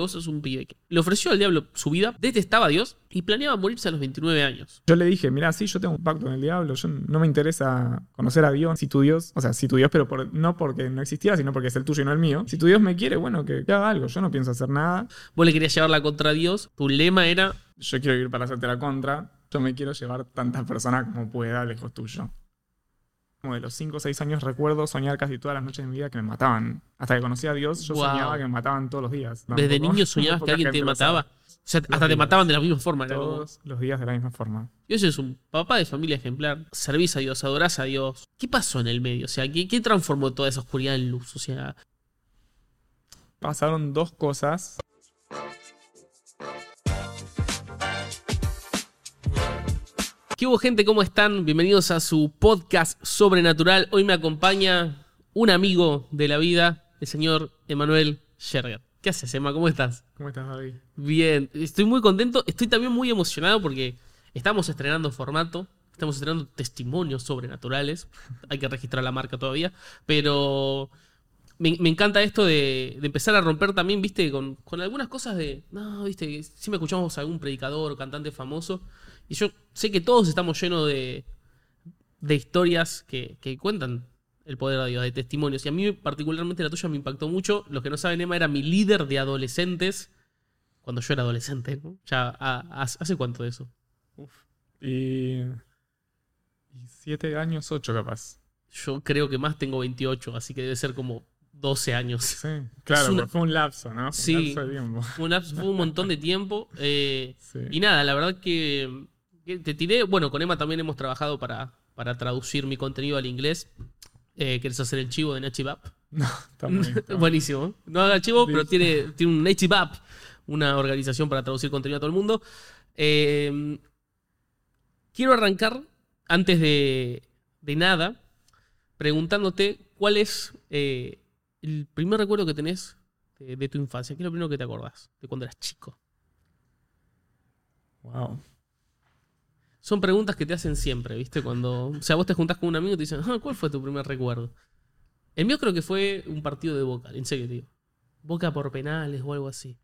Vos sos un pibe que le ofreció al diablo su vida, detestaba a Dios y planeaba morirse a los 29 años. Yo le dije, mira, sí, yo tengo un pacto con el diablo, yo no me interesa conocer a Dios, si tu Dios, o sea, si tu Dios, pero por- no porque no existía, sino porque es el tuyo y no el mío. Si tu Dios me quiere, bueno, que, que haga algo, yo no pienso hacer nada, Vos le querías llevarla contra Dios. Tu lema era yo quiero ir para hacerte la contra, yo me quiero llevar tantas personas como pueda lejos tuyo. Como de los 5 o 6 años recuerdo soñar casi todas las noches de mi vida que me mataban. Hasta que conocí a Dios, yo Wow. soñaba que me mataban todos los días. Desde niño soñabas que alguien te mataba. O sea, hasta te mataban de la misma forma. Como, Todos los días de la misma forma. Dios es un papá de familia ejemplar. Servís a Dios, adorás a Dios. ¿Qué pasó en el medio? O sea, ¿qué, qué transformó toda esa oscuridad en luz? O sea, Pasaron dos cosas. ¿Qué hubo gente? ¿Cómo están? Bienvenidos a su podcast sobrenatural. Hoy me acompaña un amigo de la vida, el señor Emanuel Scherger. ¿Qué haces, Emma? ¿Cómo estás? ¿Cómo estás, David? Bien, estoy muy contento. Estoy también muy emocionado porque estamos estrenando formato. Estamos estrenando testimonios sobrenaturales. Hay que registrar la marca todavía. Pero me, me encanta esto de, de empezar a romper también, viste, con, con algunas cosas de. No, viste, siempre escuchamos a algún predicador o cantante famoso. Y yo sé que todos estamos llenos de, de historias que, que cuentan el poder de Dios, de testimonios. Y a mí, particularmente, la tuya me impactó mucho. Los que no saben, Emma era mi líder de adolescentes cuando yo era adolescente. ¿no? Ya, a- a- ¿Hace cuánto de eso? Y. Y siete años, ocho capaz. Yo creo que más tengo 28, así que debe ser como 12 años. Sí, claro, una- fue un lapso, ¿no? Fue Sí. Un lapso de tiempo. Fue un, lapso- fue un montón de tiempo. eh, Sí. y nada, la verdad que te tiré. Bueno, con Emma también hemos trabajado para, para traducir mi contenido al inglés. Eh, ¿Quieres hacer el chivo de App? No, está muy bien. está muy Buenísimo. No haga chivo, pero tiene, tiene un App, una organización para traducir contenido a todo el mundo. Eh, quiero arrancar, antes de, de nada, preguntándote cuál es eh, el primer recuerdo que tenés de, de tu infancia. ¿Qué es lo primero que te acordás de cuando eras chico? Wow. Son preguntas que te hacen siempre, ¿viste? Cuando. O sea, vos te juntás con un amigo y te dicen, "Ah, ¿cuál fue tu primer recuerdo? El mío creo que fue un partido de Boca, en serio, tío. Boca por penales o algo así.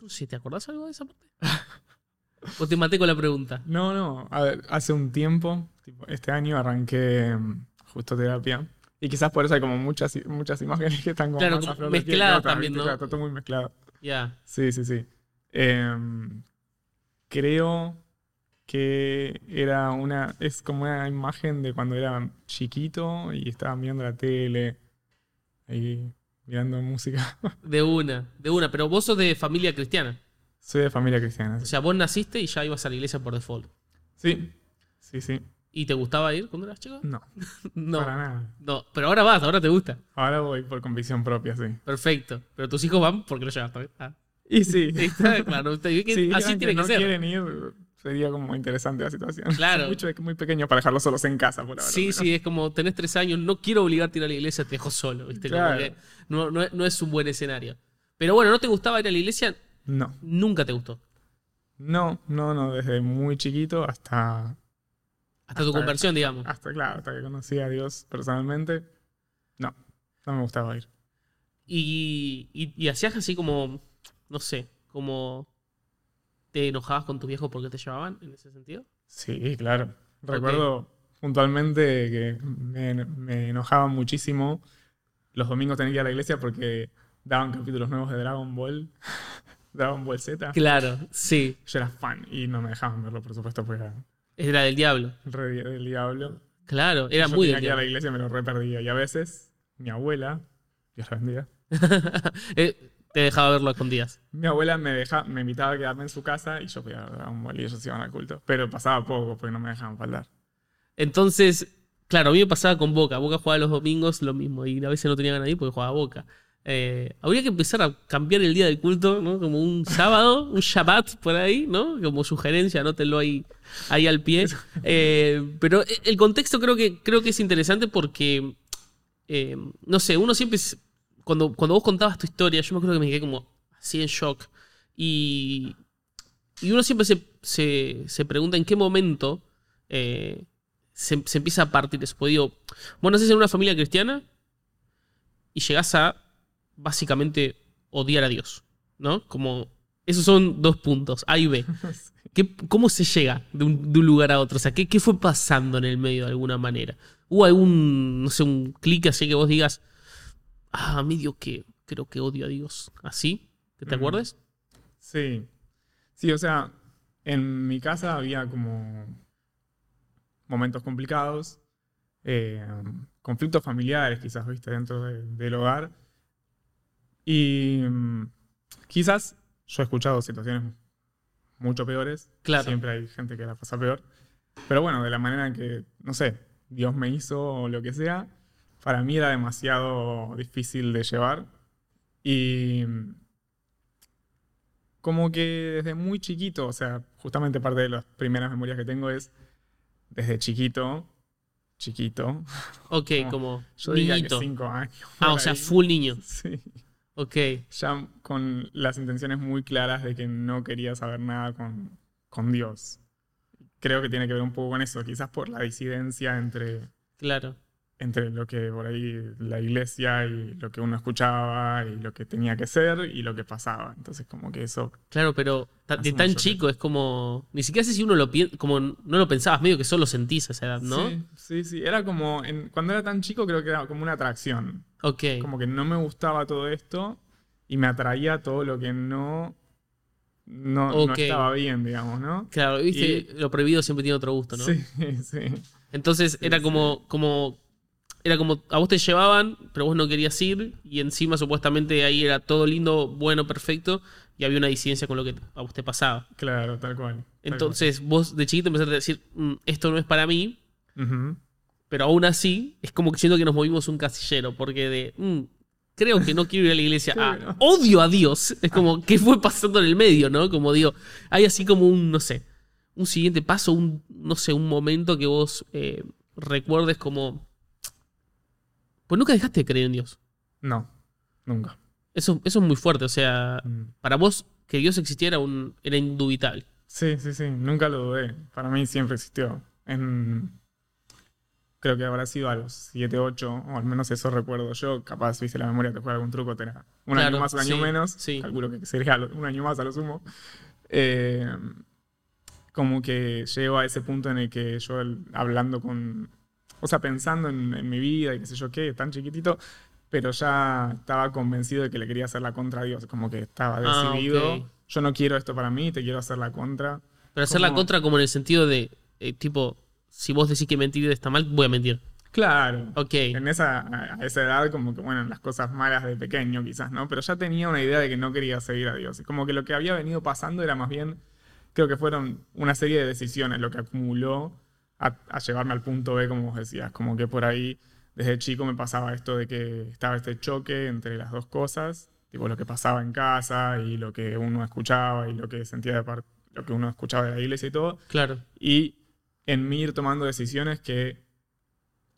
¿Vos te acordás algo de esa parte? ¿O te maté con la pregunta? No, no. A ver, hace un tiempo, tipo, este año arranqué mm, justo terapia. Y quizás por eso hay como muchas, muchas imágenes que están como Claro, como mezcladas también. ¿no? Claro, todo muy mezclado. Ya. Sí, sí, sí. Em, creo que era una. Es como una imagen de cuando era chiquito y estaba mirando la tele. Ahí mirando música. De una, de una. Pero vos sos de familia cristiana. Soy de familia cristiana. O sea, vos naciste y ya ibas a la iglesia por default. Sí, sí, sí. ¿Y te gustaba ir cuando eras chico? No, No. para nada. No, pero ahora vas, ahora te gusta. Ahora voy por convicción propia, sí. Perfecto. Pero tus hijos van porque lo llevaste. Ah. Y sí. Está claro. Que Sí, así tiene que no ser. quieren ir, sería como interesante la situación. Claro. Mucho, muy pequeño para dejarlos solos en casa, por ahora. Sí, sí, es como tenés tres años, no quiero obligarte a ir a la iglesia, te dejo solo, ¿viste? Claro. no, no, es- no es un buen escenario. Pero bueno, ¿no te gustaba ir a la iglesia? No, Nunca te gustó. no, no, no, desde muy chiquito hasta, Hasta tu Hasta- conversión, digamos. hasta, claro, hasta que conocí a Dios personalmente. No, no me gustaba ir. Y, y, y hacías así como, no sé, como te enojabas con tus viejos porque te llevaban en ese sentido. Sí, claro. Recuerdo puntualmente que me, me enojaba muchísimo los domingos tener que ir a la iglesia porque daban capítulos nuevos de Dragon Ball. Dragon Ball Z. Claro, sí. Yo era fan y no me dejaban verlo, por supuesto, porque era Era del diablo. del diablo. Claro, era Yo muy tenía del que ir a la iglesia me lo re perdía. Y a veces, mi abuela, Dios la bendiga, Eh, te dejaba verlo a escondidas. mi abuela me, deja, me invitaba a quedarme en su casa y yo podía ver Dragon Ball y ellos iban al culto. Pero pasaba poco porque no me dejaban faltar. Entonces, claro, a mí me pasaba con Boca. Boca jugaba los domingos lo mismo y a veces no tenía ganas de ir porque jugaba Boca. Eh, habría que empezar a cambiar el día del culto, ¿no? Como un sábado, un Shabbat por ahí, ¿no? Como sugerencia, anótenlo ahí, ahí al pie. Eh, pero el contexto creo que, creo que es interesante porque, eh, no sé, uno siempre, cuando, cuando vos contabas tu historia, yo me acuerdo que me quedé como así en shock. Y, y uno siempre se, se, se pregunta en qué momento eh, se, se empieza a partir eso. Pues digo, vos nacés en una familia cristiana y llegás a básicamente odiar a Dios. ¿no? Como, esos son dos puntos, A y B. ¿Qué- ¿Cómo se llega de un, de un lugar a otro? O sea, ¿qué, ¿qué fue pasando en el medio de alguna manera? ¿Hubo algún, no sé, un clic así que vos digas, ah, medio que creo que odio a Dios? ¿Así? ¿Que te Mm. acuerdes? Sí. Sí, o sea, en mi casa había como momentos complicados, eh, conflictos familiares quizás, viste, dentro de- del hogar. Y mm, quizás yo he escuchado situaciones mucho peores. Claro. Siempre hay gente que la pasa peor. Pero bueno, de la manera en que, no sé, Dios me hizo o lo que sea, para mí era demasiado difícil de llevar. Y como que desde muy chiquito, o sea, justamente parte de las primeras memorias que tengo es desde chiquito, chiquito, Ok, Como- como yo diría que niñito. cinco años. Ah, o sea, ahí. full niño. Sí, Ok, ya con las intenciones muy claras de que no quería saber nada con, con Dios. Creo que tiene que ver un poco con eso, quizás por la disidencia entre, claro. Entre lo que por ahí la iglesia y lo que uno escuchaba y lo que tenía que ser y lo que pasaba. Entonces como que eso Claro, pero de tan chico es como. Ni siquiera sé si uno lo piensa. Como no lo pensabas, medio que solo sentís a esa edad, ¿no? Sí, sí, sí. Era como, en- cuando era tan chico creo que era como una atracción. Ok. Como que no me gustaba todo esto y me atraía todo lo que no, no, estaba bien, digamos, ¿no? Claro, viste, lo prohibido siempre tiene otro gusto, ¿no? Sí, sí. Entonces era como, como. Era como. A vos te llevaban, pero vos no querías ir. Y encima, supuestamente, ahí era todo lindo, bueno, perfecto. Y había una disidencia con lo que a vos te pasaba. Claro, tal cual. tal Entonces, vos de chiquito empezaste a decir, "Mm, esto no es para mí. Pero aún así, es como que siento que nos movimos un casillero, porque de, "Mm, creo que no quiero ir a la iglesia, a Claro. odio a Dios, es como, ¿qué fue pasando en el medio, no? Como digo, hay así como un, no sé, un siguiente paso, un, no sé, un momento que vos eh, recuerdes como, pues nunca dejaste de creer en Dios. No, nunca. Eso, eso es muy fuerte, o sea, Mm. para vos que Dios existiera un, era indubitable. Sí, sí, sí, nunca lo dudé. Para mí siempre existió. En... Creo que habrá sido a los 7, 8, o al menos eso recuerdo yo. Capaz, viste, la memoria te juega algún truco, te era un Claro, año más, un año sí, menos. sí. Calculo que sería un año más a lo sumo. Eh, como que llego a ese punto en el que yo, hablando con. O sea, pensando en, en mi vida y qué sé yo qué, tan chiquitito, pero ya estaba convencido de que le quería hacer la contra a Dios. Como que estaba Ah, decidido. ok. Yo no quiero esto para mí, te quiero hacer la contra. Pero hacer la Como- contra como en el sentido de, eh, tipo, si vos decís que mentir está mal, voy a mentir. Claro. Ok. En esa, a a esa edad, como que, bueno, las cosas malas de pequeño quizás, ¿no? Pero ya tenía una idea de que no quería seguir a Dios. Como que lo que había venido pasando era más bien, creo que fueron una serie de decisiones lo que acumuló a, a llevarme al punto B, como vos decías. Como que por ahí, desde chico me pasaba esto de que estaba este choque entre las dos cosas, tipo lo que pasaba en casa y lo que uno escuchaba y lo que sentía de parte, lo que uno escuchaba de la iglesia y todo Claro. y en mí ir tomando decisiones que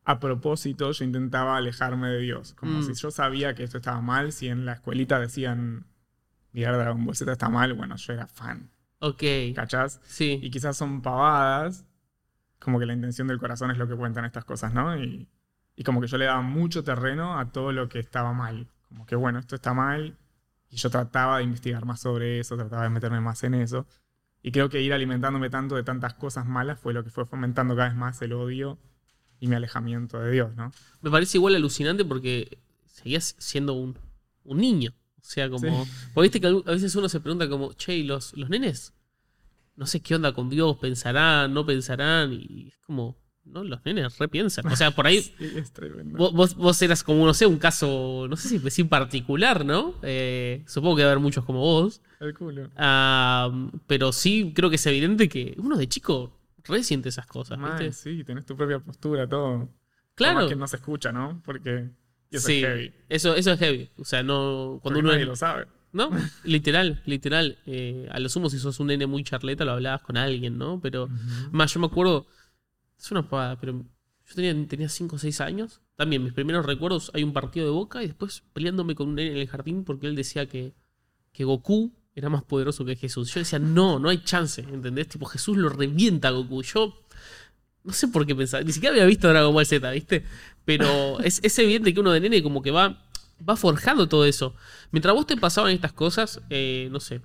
a propósito yo intentaba alejarme de Dios. Como Mm. si yo sabía que esto estaba mal, si en la escuelita decían mirar Dragon Ball Z está mal, bueno, yo era fan, Ok. ¿cachás? Y Sí. quizás son pavadas, como que la intención del corazón es lo que cuentan estas cosas, ¿no? Y, y como que yo le daba mucho terreno a todo lo que estaba mal. Como que, bueno, esto está mal. Y yo trataba de investigar más sobre eso, trataba de meterme más en eso. Y creo que ir alimentándome tanto de tantas cosas malas fue lo que fue fomentando cada vez más el odio y mi alejamiento de Dios, ¿no? Me parece igual alucinante porque seguías siendo un, un niño. O sea, como. Sí. Porque viste que a veces uno se pregunta como, che, ¿y los, los nenes? No sé qué onda con Dios, pensarán, no pensarán. Y es como, no, los nenes repiensan. O sea, por ahí. Sí, es tremendo. Vos, vos- eras como, no sé, un caso, no sé si si particular, ¿no? Eh, supongo que va a haber muchos como vos. El culo. Pero sí creo que es evidente que uno de chico resiente esas cosas, ¿viste? sí, tenés tu propia postura, todo. Claro. más que no se escucha, ¿no? Porque eso sí, es heavy. Eso, eso es heavy. O sea, no. Cuando Porque uno nadie es- lo sabe. ¿No? Literal, literal. Eh, a lo sumo, si sos un nene muy charleta, lo hablabas con alguien, ¿no? Pero. Más, yo me acuerdo. Es una pavada, pero. Yo tenía, tenía 5 o 6 años. También, mis primeros recuerdos, hay un partido de boca y después peleándome con un nene en el jardín porque él decía que, que Goku era más poderoso que Jesús. Yo decía, no, no hay chance, ¿entendés? Tipo, Jesús lo revienta a Goku. Yo. No sé por qué pensaba. Ni siquiera había visto Dragon Ball Z, ¿viste? Pero es, es evidente que uno de nene como que va va forjando todo eso. Mientras vos te pasaban estas cosas, eh, no sé,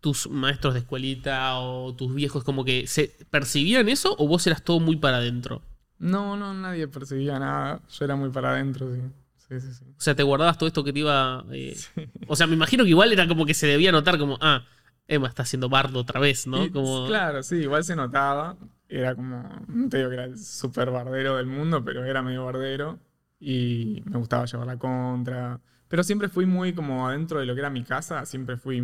tus maestros de escuelita o tus viejos como que se percibían eso o vos eras todo muy para adentro. No, no, nadie percibía nada. Yo era muy para adentro, sí. Sí, sí, sí. O sea, te guardabas todo esto que te iba. eh, O sea, me imagino que igual era como que se debía notar como, ah, Emma está haciendo bardo otra vez, ¿no? Y, Como, Claro, sí, igual se notaba. Era como, no te digo que era el súper bardero del mundo, pero era medio bardero. Y me gustaba llevar la contra. Pero siempre fui muy como adentro de lo que era mi casa, siempre fui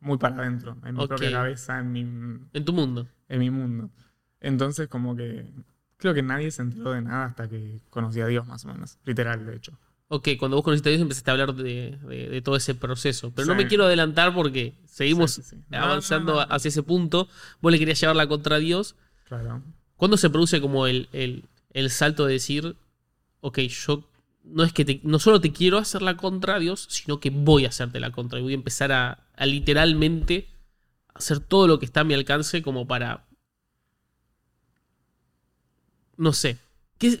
muy para adentro, en mi propia cabeza, en mi, En tu mundo. en mi mundo. Entonces, como que creo que nadie se enteró de nada hasta que conocí a Dios, más o menos. Literal, de hecho. Ok, cuando vos conociste a Dios empezaste a hablar de, de- de todo ese proceso. Pero no me quiero adelantar porque seguimos Sí, sí, sí. No, avanzando no, no. hacia ese punto. Vos le querías llevarla contra Dios. Claro. ¿Cuándo se produce como el, el- el salto de decir, ok, yo no es que no solo te quiero hacer la contra Dios, sino que voy a hacerte la contra y voy a empezar a, a literalmente hacer todo lo que está a mi alcance como para... No sé. ¿Qué,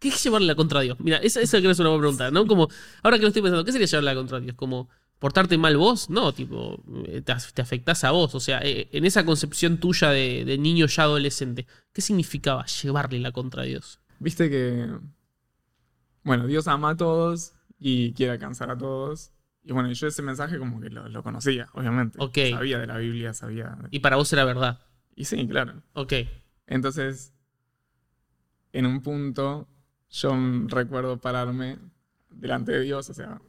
es llevarle la contra Dios? Mira, esa, esa creo es una buena pregunta, ¿no? Como, ahora que lo estoy pensando, ¿qué sería llevarle la contra Dios? Como, ¿portarte mal vos? No, tipo, eh, te, te afectás a vos. O sea, eh, en esa concepción tuya de, niño ya adolescente, ¿qué significaba llevarle la contra Dios? Viste que, bueno, Dios ama a todos y quiere alcanzar a todos. Y bueno, yo ese mensaje como que lo, lo conocía, obviamente. Ok. Sabía de la Biblia, sabía. de- Y para vos era verdad. Y sí, claro. Ok. Entonces, en un punto, yo recuerdo pararme delante de Dios, o sea,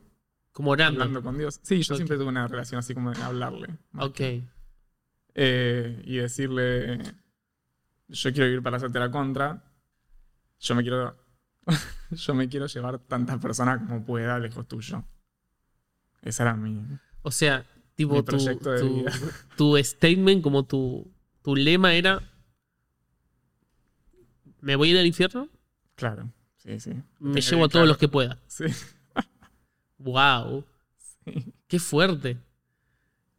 Como orando. hablando con Dios. Sí, yo siempre tuve una relación así como de hablarle. Ok. eh, y decirle, yo quiero ir para hacerte la contra, yo me quiero, yo me quiero llevar tantas personas como pueda lejos tuyo. Esa era mi... O sea, tipo, Mi tu, proyecto de tu- vida. tu statement, como tu, tu lema era: ¿Me voy a ir al infierno? Claro, sí, sí. Me Tenía llevo a todos los que pueda. Sí, ¡Wow! sí. ¡Qué fuerte!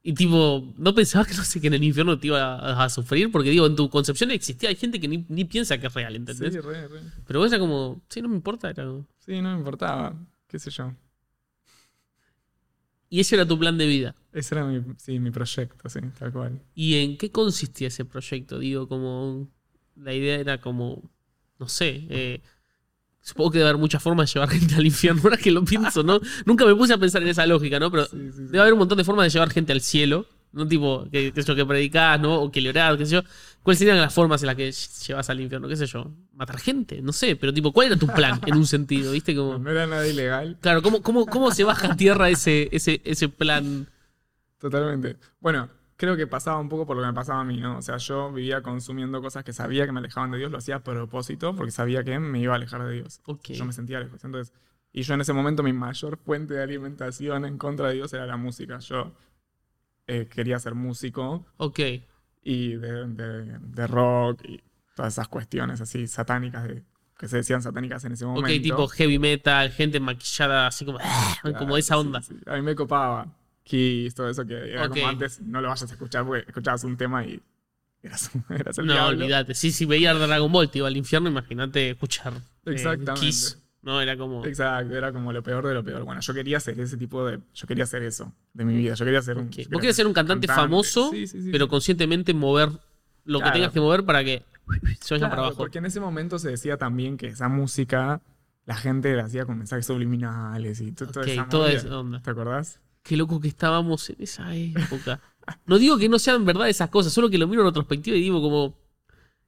Y tipo, ¿no pensabas que no sé que en el infierno te iba a, a sufrir? Porque digo, en tu concepción existía, hay gente que ni, ni piensa que es real, ¿entendés? Sí, re, re. Pero vos era como, sí, no me importa, era como- Sí, no me importaba, qué sé yo. Y ese era tu plan de vida. Ese era mi, sí, mi proyecto, sí, tal cual. ¿Y en qué consistía ese proyecto? Digo, como. La idea era como. No sé. eh, supongo que debe haber muchas formas de llevar gente al infierno. Ahora que lo pienso, ¿no? Nunca me puse a pensar en esa lógica, ¿no? Pero Sí, sí, sí. debe haber un montón de formas de llevar gente al cielo. No tipo, que, que, sé yo, que predicás, ¿no? O que le orás, qué sé yo. ¿Cuáles serían las formas en las que llevas al infierno? ¿Qué sé yo? Matar gente, no sé. Pero tipo, ¿cuál era tu plan en un sentido? ¿Viste? Como. No era nada ilegal, Claro, ¿cómo, cómo, cómo se baja a tierra ese, ese, ese plan? totalmente. Bueno, creo que pasaba un poco por lo que me pasaba a mí, ¿no? O sea, yo vivía consumiendo cosas que sabía que me alejaban de Dios, lo hacía a propósito porque sabía que me iba a alejar de Dios. Ok. Yo me sentía lejos. Entonces, y yo en ese momento mi mayor fuente de alimentación en contra de Dios era la música. Yo eh, quería ser músico Ok. y de, de- de rock y todas esas cuestiones así satánicas de, que se decían satánicas en ese momento. Ok, tipo heavy metal, gente maquillada así como, como Claro, esa sí, onda. sí. A mí me copaba. Kiss, todo eso que era como antes, no lo vayas a escuchar porque escuchabas un tema y eras, eras el No, diablo. olvídate. Sí, si veía Dragon Ball, te iba al infierno, imagínate escuchar eh, Exactamente. Kiss. No, era como. Exacto, era como lo peor de lo peor. Bueno, yo quería ser ese tipo de. Yo quería hacer eso de mi vida. Yo quería ser un. Ok. yo Vos quería querés ser un cantante, famoso, Sí, sí, sí, pero conscientemente mover lo que tengas que mover para que se vayan Claro, para abajo. Porque en ese momento se decía también que esa música la gente la hacía con mensajes subliminales y to- toda Ok, esa toda movida. esa onda. ¿Te acordás? Qué loco que estábamos en esa época. No digo que no sean verdad esas cosas, solo que lo miro en retrospectiva y digo como.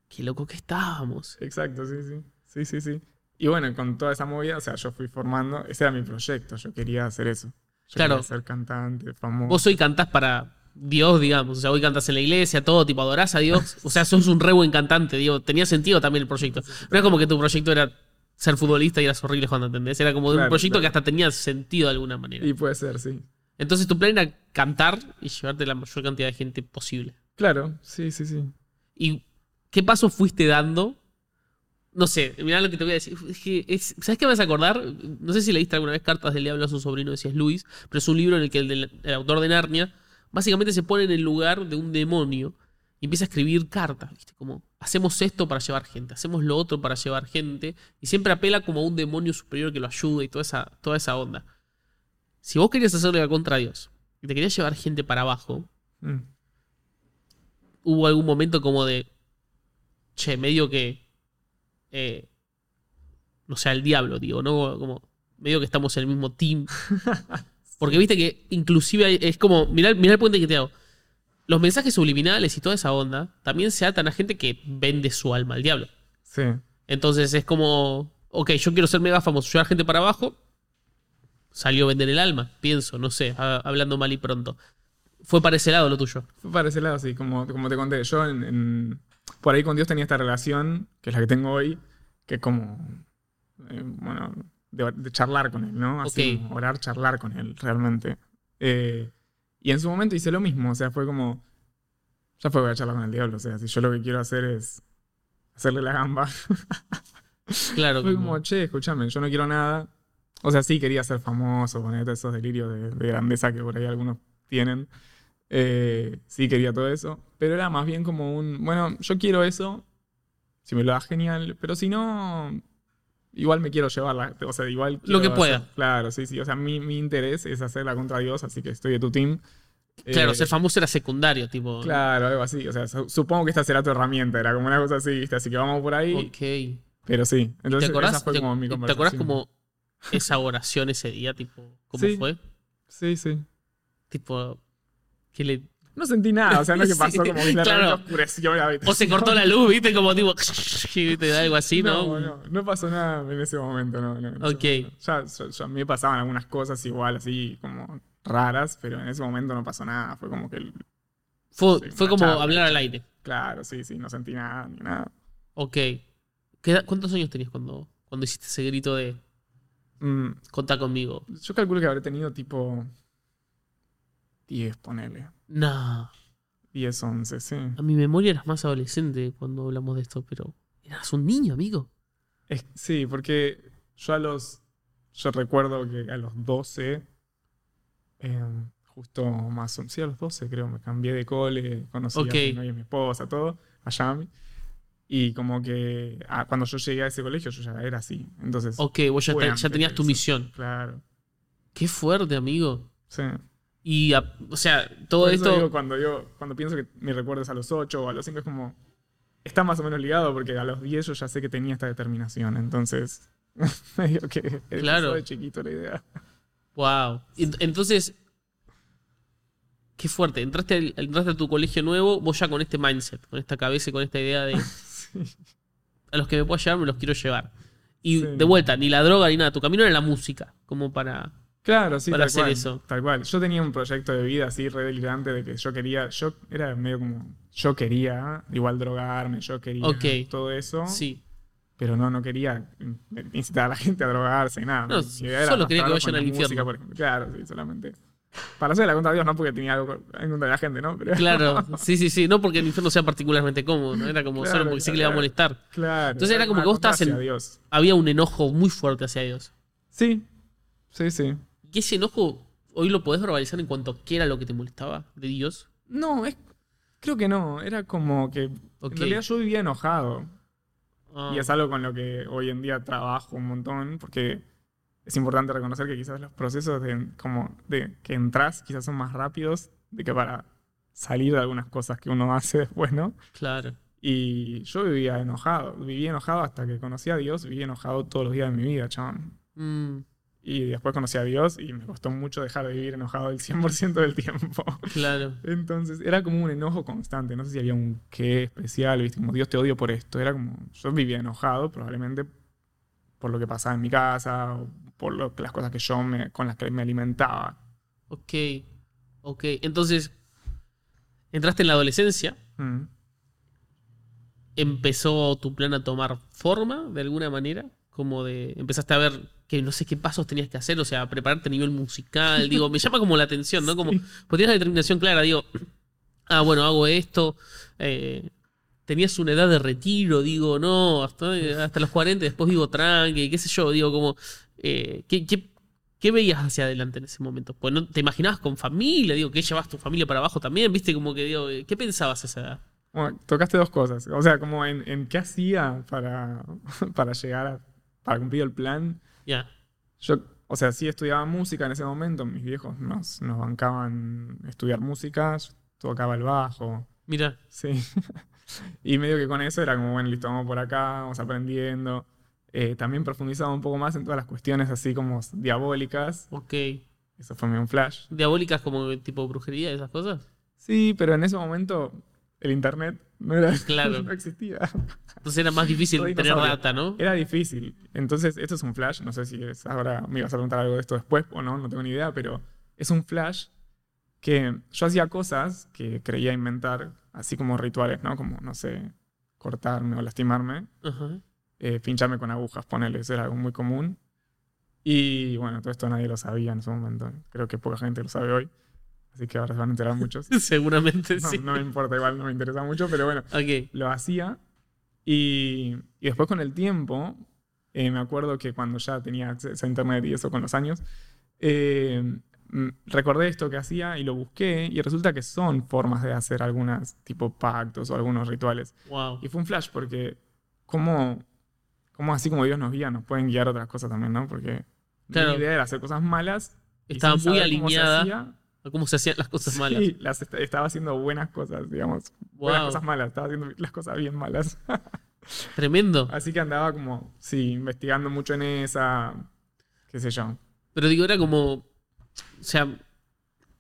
Qué loco que estábamos. Exacto, sí, sí. Sí, sí, sí. Y bueno, con toda esa movida, o sea, yo fui formando. Ese era mi proyecto. Yo quería hacer eso. Yo Claro. quería ser cantante, famoso. Vos hoy cantás para Dios, digamos. O sea, hoy cantás en la iglesia, todo, tipo, adorás a Dios. O sea, sos un re buen cantante, digo. Tenía sentido también el proyecto. No es como que tu proyecto era ser futbolista y eras horrible cuando entendés. Era como de un proyecto claro. que hasta tenía sentido de alguna manera. Y puede ser, sí. Entonces tu plan era cantar y llevarte la mayor cantidad de gente posible. Claro, sí, sí, sí. ¿Y qué pasos fuiste dando? No sé, mirá lo que te voy a decir. Es que es- ¿Sabes qué me vas a acordar? No sé si leíste alguna vez Cartas del Diablo a su sobrino, decías Luis, pero es un libro en el que el, del- el autor de Narnia básicamente se pone en el lugar de un demonio y y empieza a escribir cartas, ¿viste? Como, hacemos esto para llevar gente, hacemos lo otro para llevar gente, y siempre apela como a un demonio superior que lo ayude y toda esa, toda esa onda. Si vos querías hacerle contra Dios y te querías llevar gente para abajo, Mm. hubo algún momento como de, che, medio que, eh, no sea, el diablo, digo, ¿no? Como, medio que estamos en el mismo team. Porque viste que inclusive es como, mirá, mirá el puente que te hago. Los mensajes subliminales y toda esa onda también se atan a gente que vende su alma al diablo. Sí. Entonces es como, ok, yo quiero ser mega famoso, llevar gente para abajo. Salió a vender el alma, pienso, no sé, ha- hablando mal y pronto. Fue para ese lado lo tuyo. Fue para ese lado, sí, como, como te conté. Yo en, en- por ahí con Dios tenía esta relación, que es la que tengo hoy, que es como, eh, bueno, de, de charlar con Él, ¿no? Así, Ok. como orar, charlar con Él, realmente. Eh, y en su momento hice lo mismo, o sea, fue como, ya fue, voy a charlar con el diablo, o sea, si yo lo que quiero hacer es hacerle la gamba. Claro, Fue como- como, che, escúchame, yo no quiero nada. O sea, sí quería ser famoso, poner esos delirios de, de grandeza que por ahí algunos tienen. Eh, sí quería todo eso. Pero era más bien como un, bueno, yo quiero eso. Si me lo das, genial. Pero si no, igual me quiero llevarla. O sea, igual. Lo que pueda. claro, sí, sí. O sea, mi, mi interés es hacerla contra Dios, así que estoy de tu team. claro, Eh, ser famoso era secundario, tipo. Claro, algo así. O sea, su- supongo que esta será tu herramienta. Era como una cosa así, ¿viste? Así que vamos por ahí. Ok. Pero sí. ¿Te Entonces, acordás, esa fue te- como mi te acordás como esa oración ese día, tipo, cómo Sí. fue? Sí, sí. Tipo, que le. No sentí nada, o sea, no que pasó como que de claro. oscureció la habitación. O se cortó la luz, viste, como tipo. ¿viste? Algo así, ¿no? No, no, no pasó nada en ese momento, no. no Ok. Ya, ya- ya a mí me pasaban algunas cosas igual, así como raras, pero en ese momento no pasó nada. Fue como que, el- Fue, Sí, fue como charla, hablar al aire. claro, sí, sí, no sentí nada ni nada. Ok. ¿Qué edad- ¿Cuántos años tenías cuando, cuando hiciste ese grito de Mm, contá conmigo? yo calculo que habré tenido tipo 10, ponele. No. 10, 11, sí. A mi memoria eras más adolescente cuando hablamos de esto, pero eras un niño, amigo. Es- sí, porque yo a los. Yo recuerdo que a los 12, eh, justo más. o- Sí, a los 12 creo, me cambié de cole, conocí a mi novia y mi esposa, todo, a Yami. Y como que ah, cuando yo llegué a ese colegio, yo ya era así. Entonces, Ok, vos ya, te- tenías tu eso. misión. Claro. Qué fuerte, amigo. Sí. Y, a- o sea, todo Por eso esto. digo, cuando yo cuando pienso que mi recuerdo es a los 8 o a los 5, es como. Está más o menos ligado porque a los 10 yo ya sé que tenía esta determinación. Entonces, medio que Claro. de chiquito la idea. Wow. Ent- Entonces. Qué fuerte. Entraste, entraste a tu colegio nuevo, vos ya con este mindset, con esta cabeza y con esta idea de. A los que me puedo llevar, me los quiero llevar. Y Sí. de vuelta, ni la droga ni nada. Tu camino era la música. Como para. Claro, sí, para hacer cual, eso. Tal cual. Yo tenía un proyecto de vida así re delirante de que yo quería, yo era medio como, yo quería igual drogarme, yo quería todo eso, Sí. pero no, no quería in- incitar a la gente a drogarse y nada. No, solo quería que vayan al infierno. música, por ejemplo. Claro, sí, solamente. Para hacer la contra Dios, no porque tenía algo en contra de la gente, ¿no? Pero, Claro, sí, sí, sí. No porque el infierno sea particularmente cómodo, ¿no? Era como Claro, solo porque sé que le va a claro. molestar. claro. Entonces era como que vos estabas en- Dios. Había un enojo muy fuerte hacia Dios. Sí, sí, sí. Y ese enojo hoy lo podés verbalizar en cuanto quiera lo que te molestaba de Dios. No, es, creo que no. Era como que, en realidad yo vivía enojado. Ah, Y es algo con lo que hoy en día trabajo un montón, porque es importante reconocer que quizás los procesos de, como de que entras quizás son más rápidos de que para salir de algunas cosas que uno hace después, ¿no? Claro. Y yo vivía enojado, viví enojado hasta que conocí a Dios, viví enojado todos los días de mi vida, chabón. Mm, Y después conocí a Dios y me costó mucho dejar de vivir enojado el 100% del tiempo. claro. Entonces era como un enojo constante. No sé si había un qué especial, ¿viste? Como Dios te odio por esto. Era como. Yo vivía enojado, probablemente por lo que pasaba en mi casa, o por lo- las cosas que yo me, con las que me alimentaba. Ok. Ok. Entonces, entraste en la adolescencia. Mm. ¿Empezó tu plan a tomar forma de alguna manera? Como de. Empezaste a ver que no sé qué pasos tenías que hacer, o sea, prepararte a nivel musical. Digo, me llama como la atención, ¿no? Como. Sí. Pues tienes la determinación clara, digo. Ah, bueno, hago esto. eh, tenías una edad de retiro, digo, no, hasta, hasta los 40, después vivo tranqui, qué sé yo, digo, como. Eh, ¿qué, qué, qué veías hacia adelante en ese momento? Pues no te imaginabas con familia, digo, que llevas tu familia para abajo también, viste, como que digo, ¿qué pensabas a esa edad? Bueno, tocaste dos cosas. O sea, como en, en qué hacía para, para llegar a, para cumplir el plan. Ya. Yo, o sea, sí estudiaba música en ese momento. Mis viejos nos, nos bancaban estudiar música. Yo tocaba el bajo. Mira. Sí. y medio que con eso era como, bueno, listo, vamos por acá, vamos aprendiendo. Eh, también profundizaba un poco más en todas las cuestiones así como diabólicas. Ok. Eso fue un flash. ¿Diabólicas como tipo brujería esas cosas? Sí, pero en ese momento el internet no era Claro. no existía. Entonces era más difícil tener dinosaurio. data, ¿no? Era difícil. Entonces, esto es un flash. No sé si es ahora me ibas a preguntar algo de esto después o no, no tengo ni idea, pero es un flash que yo hacía cosas que creía inventar, así como rituales, ¿no? Como, no sé, cortarme o lastimarme, Ajá. Eh, pincharme con agujas, ponerle, eso era algo muy común. Y bueno, todo esto nadie lo sabía en ese momento. Creo que poca gente lo sabe hoy. Así que ahora se van a enterar muchos. Seguramente No, sí. no me importa, igual no me interesa mucho, pero bueno, Ok. lo hacía. Y, y después con el tiempo, eh, me acuerdo que cuando ya tenía acceso a internet y eso con los años, eh, mm, recordé esto que hacía y lo busqué y resulta que son formas de hacer algunas tipo pactos o algunos rituales. Wow. Y fue un flash porque como, como así como Dios nos guía, nos pueden guiar otras cosas también, ¿no? Porque Claro. mi idea era hacer cosas malas. Estaba muy cómo alineada hacía, a cómo se hacían las cosas malas. Sí, las est- estaba haciendo buenas cosas, digamos. Buenas cosas malas, estaba haciendo las cosas bien malas. Tremendo. Así que andaba como, sí, investigando mucho en esa, qué sé yo. Pero digo, era como. O sea,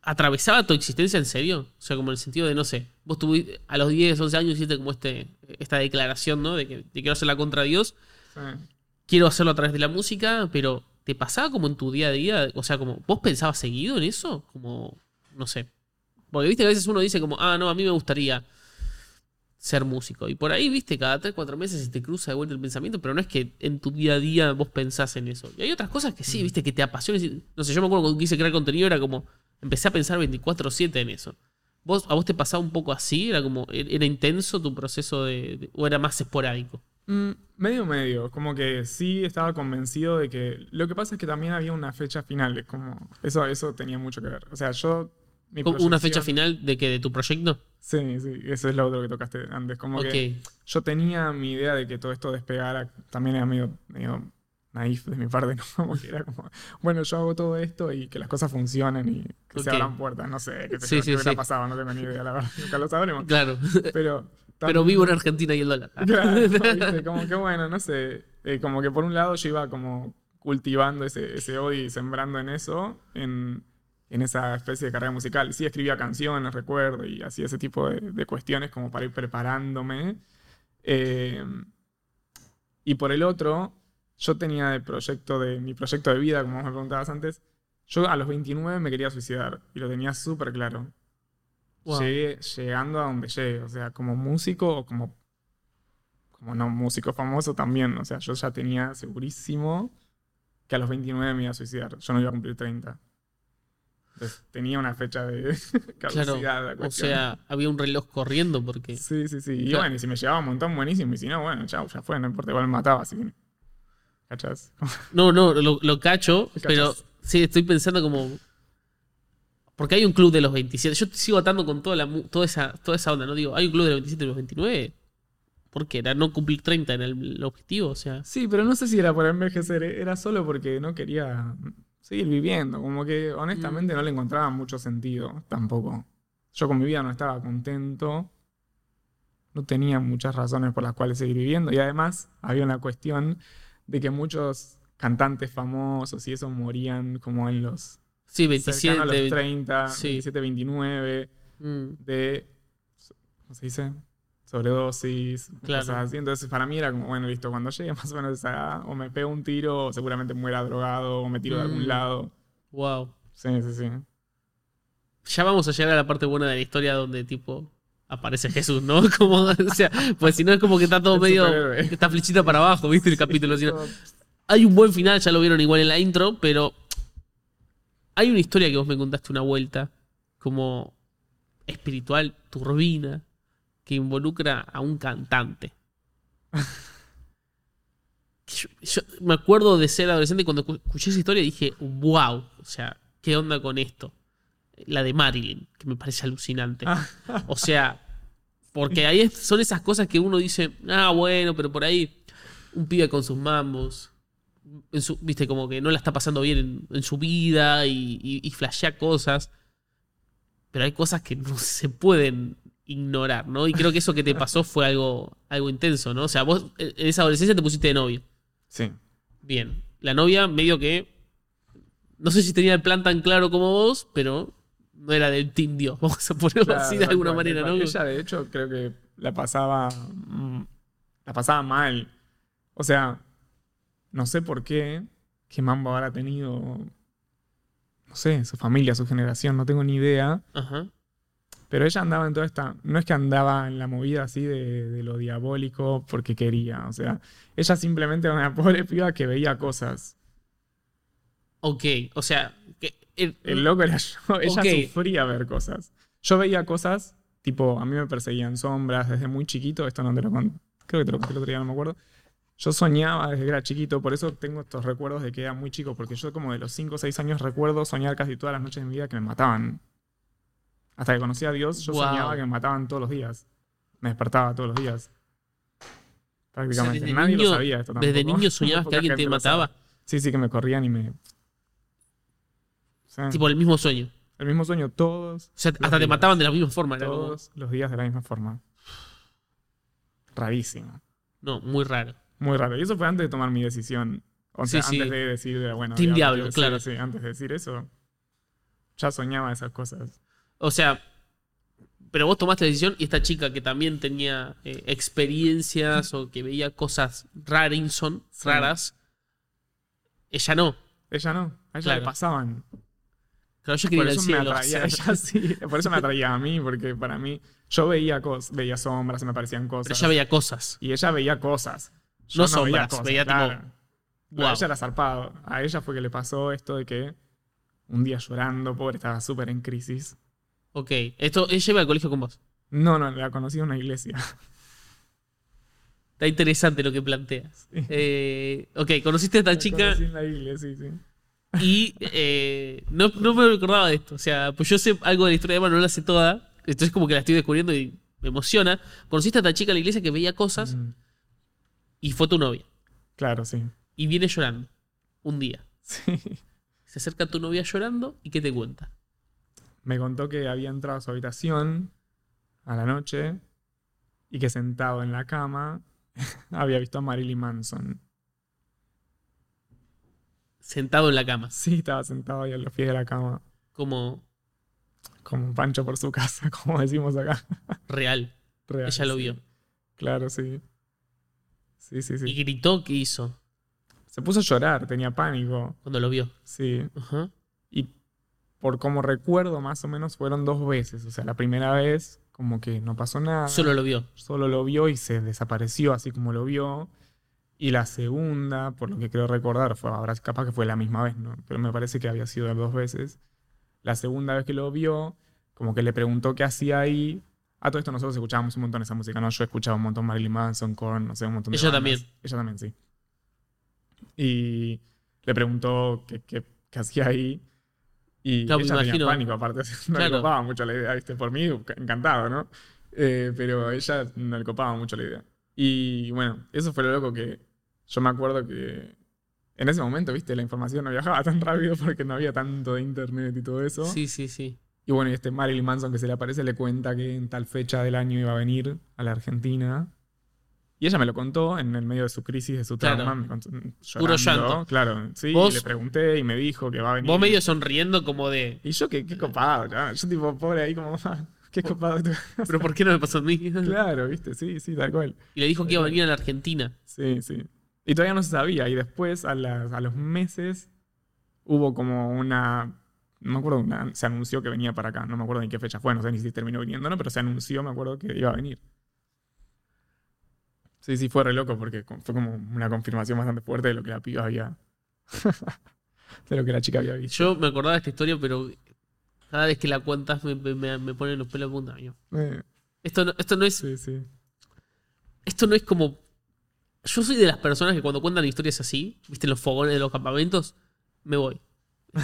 ¿atravesaba tu existencia en serio? O sea, como en el sentido de, no sé, vos tuviste, a los 10, 11 años hiciste como este, esta declaración, ¿no? De que te quiero hacer la contra Dios, Sí. quiero hacerlo a través de la música, pero ¿te pasaba como en tu día a día? O sea, como, ¿vos pensabas seguido en eso? Como, no sé. Porque viste que a veces uno dice como, ah, no, a mí me gustaría ser músico. Y por ahí, viste, cada 3, 4 meses se te cruza de vuelta el pensamiento, pero no es que en tu día a día vos pensás en eso. Y hay otras cosas que sí, viste, que te apasionan. No sé, yo me acuerdo cuando quise crear contenido, era como, empecé a pensar 24/7 en eso. ¿Vos, ¿A vos te pasaba un poco así? ¿Era como, era intenso tu proceso de, de- o era más esporádico? Mm, medio medio, como que sí estaba convencido de que lo que pasa es que también había una fecha final, es como eso eso tenía mucho que ver. O sea, yo mi ¿Con ¿Una fecha final de que de tu proyecto? Sí, sí, eso es lo otro que tocaste antes, como que yo tenía mi idea de que todo esto despegara, también era medio, medio naif de mi parte, ¿no? Como que era como, bueno, yo hago todo esto y que las cosas funcionen y que se abran puertas, no sé, qué sé Sí, sí, hubiera sí. pasado, no tengo ni idea, la verdad, nunca lo sabremos. Claro. Pero, Pero vivo en Argentina y el dólar. Claro, ¿viste? como que bueno, no sé, eh, como que por un lado yo iba como cultivando ese, ese odio y sembrando en eso, en, en esa especie de carrera musical. Sí escribía canciones, recuerdo, y hacía ese tipo de, de cuestiones como para ir preparándome. Eh, y por el otro, yo tenía el proyecto de mi proyecto de vida, como vos me preguntabas antes. Yo a los 29 me quería suicidar y lo tenía súper claro. Wow. Llegué llegando a donde llegué, o sea, como músico o como, como no músico famoso también, o sea, yo ya tenía segurísimo que a los 29 me iba a suicidar, yo no iba a cumplir 30. Entonces tenía una fecha de caducidad Claro. la O sea, había un reloj corriendo porque. Sí, sí, sí. Y Claro. bueno, y si me llevaba un montón, buenísimo. Y si no, bueno, chao, ya fue, no importa, igual me mataba, así que. ¿Cachás? No, no, lo, lo cacho, ¿Qué pero cachas? sí, estoy pensando como. Porque hay un club de los 27. Yo sigo atando con toda, la, toda, esa, toda esa onda, ¿no? Digo, hay un club de los 27 y los 29. ¿Por qué? ¿Era no cumplir 30 en el, el objetivo? O sea. Sí, pero no sé si era por envejecer, eh, era solo porque no quería seguir viviendo. Como que honestamente Mm. no le encontraba mucho sentido tampoco. Yo con mi vida no estaba contento. No tenía muchas razones por las cuales seguir viviendo. Y además había una cuestión de que muchos cantantes famosos y eso morían como en los Sí, cercano a los 27. 30, sí. 27, 29 mm, de, ¿cómo se dice? Sobredosis, Claro. cosas así. Entonces para mí era como, bueno, listo, cuando llegue más o menos a esa edad, o me pego un tiro, o seguramente muera drogado, o me tiro de Mm. algún lado. wow. Sí, sí, sí. Ya vamos a llegar a la parte buena de la historia donde, tipo, aparece Jesús, ¿no? Como, o sea, pues si no es como que está todo medio. Está flechita para abajo, ¿viste? El capítulo. sino- Hay un buen final, ya lo vieron igual en la intro, pero hay una historia que vos me contaste una vuelta, como espiritual, turbina, que involucra a un cantante. Yo, yo me acuerdo de ser adolescente cuando escu- escuché esa historia dije, wow, o sea, ¿qué onda con esto? La de Marilyn, que me parece alucinante. O sea, Porque ahí son esas cosas que uno dice, ah, bueno, pero por ahí un pibe con sus mambos, en su- viste, como que no la está pasando bien en, en su vida y, y, y flashea cosas. Pero hay cosas que no se pueden ignorar, ¿no? Y creo que eso que te pasó fue algo, algo intenso, ¿no? O sea, vos en esa adolescencia te pusiste de novio. Sí. Bien. La novia medio que. No sé si tenía el plan tan claro como vos, pero no era del Team Dios, vamos a ponerlo Claro, así de alguna cual, manera, ¿no? Ella, de hecho, creo que la pasaba. mm, La pasaba mal. O sea, no sé por qué. Que Mambo habrá tenido. No sé, su familia, su generación, no tengo ni idea. Ajá. Pero ella andaba en toda esta. No es que andaba en la movida así de, de lo diabólico porque quería. O sea, ella simplemente era una pobre piba que veía cosas. Ok, o sea. Que, el- El loco era yo. Ella Ok. sufría ver cosas. Yo veía cosas, tipo, a mí me perseguían sombras desde muy chiquito. Esto no te lo conté. Creo que te lo conté el otro día, no me acuerdo. Yo soñaba desde que era chiquito, por eso tengo estos recuerdos de que era muy chico, porque yo como de los 5 o 6 años recuerdo soñar casi todas las noches de mi vida que me mataban. Hasta que conocí a Dios, yo Wow. soñaba que me mataban todos los días. Me despertaba todos los días. Prácticamente. desde Nadie niño- lo sabía esto desde tampoco. niño soñabas que alguien te mataba. Sí, sí, que me corrían y me... Sí. Tipo el mismo sueño. El mismo sueño todos. O sea, hasta te mataban de la misma forma. Como- Todos los días de la misma forma. Rarísimo. no, muy raro. Muy raro. Y eso fue antes de tomar mi decisión. O sea, Sí, sí. antes de decir, bueno. Team diablo, claro. Sí, antes de decir eso. Ya soñaba esas cosas. O sea, pero vos tomaste la decisión y esta chica que también tenía eh, experiencias o que veía cosas rarinson, raras, ella no. Ella no. A ella Claro. le pasaban. Claro, yo quería Por ir al eso me o atraía. sea, Ella sí. Por eso me atraía a mí, porque para mí. Yo veía cosas, veía sombras, se me parecían cosas. pero ella veía cosas. Y ella veía cosas. No sombras, veía tipo, claro. Claro, wow. Ella era zarpado. A ella fue que le pasó esto de que un día llorando, pobre, estaba súper en crisis. Ok, esto, ella iba al colegio con vos. No, no, la conocí en una iglesia. Está interesante lo que planteas. Sí. Eh, ok, conociste a esta La chica conocí en la iglesia, sí, sí. y eh, no, no me recordaba de esto. O sea, pues yo sé algo de la historia de Emma, no la sé toda. Entonces como que la estoy descubriendo y me emociona. Conociste a esta chica en la iglesia que veía cosas Mm, y fue tu novia. Claro, sí. Y viene llorando. Un día. Sí. Se acerca tu novia llorando y ¿qué te cuenta? Me contó que había entrado a su habitación a la noche y que sentado en la cama había visto a Marilyn Manson. Sentado en la cama. Sí, estaba sentado ahí a los pies de la cama, Como como un pancho por su casa, como decimos acá. real. Real, Ella lo vio. Claro, sí. Sí, sí, Y gritó qué hizo Se puso a llorar, tenía pánico. cuando lo vio. Sí. Ajá. Y por como recuerdo, más o menos fueron dos veces. O sea, la primera vez, como que no pasó nada. Solo lo vio. Solo lo vio y se desapareció así como lo vio. Y la segunda, por lo que creo recordar, fue, ahora capaz que fue la misma vez, ¿no? Pero me parece que había sido dos veces. La segunda vez que lo vio, como que le preguntó qué hacía ahí. A todo esto nosotros escuchábamos un montón esa música, ¿no? Yo escuchaba un montón Marilyn Manson, Korn, no sé, un montón de Ella bandas. también. Ella también, sí. Y le preguntó qué, qué- qué hacía ahí. Y Claro, ella tenía pánico, aparte. No Claro. le copaba mucho la idea, ¿viste? Por mí, encantado, ¿no? Eh, pero ella no le copaba mucho la idea. Y bueno, eso fue lo loco que yo me acuerdo que en ese momento, ¿viste? La información no viajaba tan rápido porque no había tanto de internet y todo eso. Sí, sí, sí. Y bueno, y este Marilyn Manson que se le aparece le cuenta que en tal fecha del año iba a venir a la Argentina. Y ella me lo contó en el medio de su crisis, de su Claro. trauma. me contó, Puro llanto. Claro, sí. Vos- y le pregunté y me dijo que va a venir. Vos medio sonriendo como de... Y yo, qué, qué copado. Yo, tipo, pobre ahí, como, "Ah, qué copado. tú". ¿Pero por qué no me pasó a mí? claro, viste, sí, sí, tal cual. Y le dijo que iba a venir a la Argentina. Sí, sí. Y todavía no se sabía. Y después, a, las- a los meses, hubo como una. No me acuerdo, una- se anunció que venía para acá. No me acuerdo ni qué fecha fue, no sé ni si terminó viniendo, ¿no? Pero se anunció, me acuerdo que iba a venir. Sí, sí, fue re loco porque fue como una confirmación bastante fuerte de lo que la piba había. de lo que la chica había visto. Yo me acordaba de esta historia, pero cada vez que la cuentas me, me, me ponen los pelos de punta. amigo. Eh, Esto no, esto no es sí, sí. esto no es como. Yo soy de las personas que cuando cuentan historias así, viste, en los fogones de los campamentos, me voy.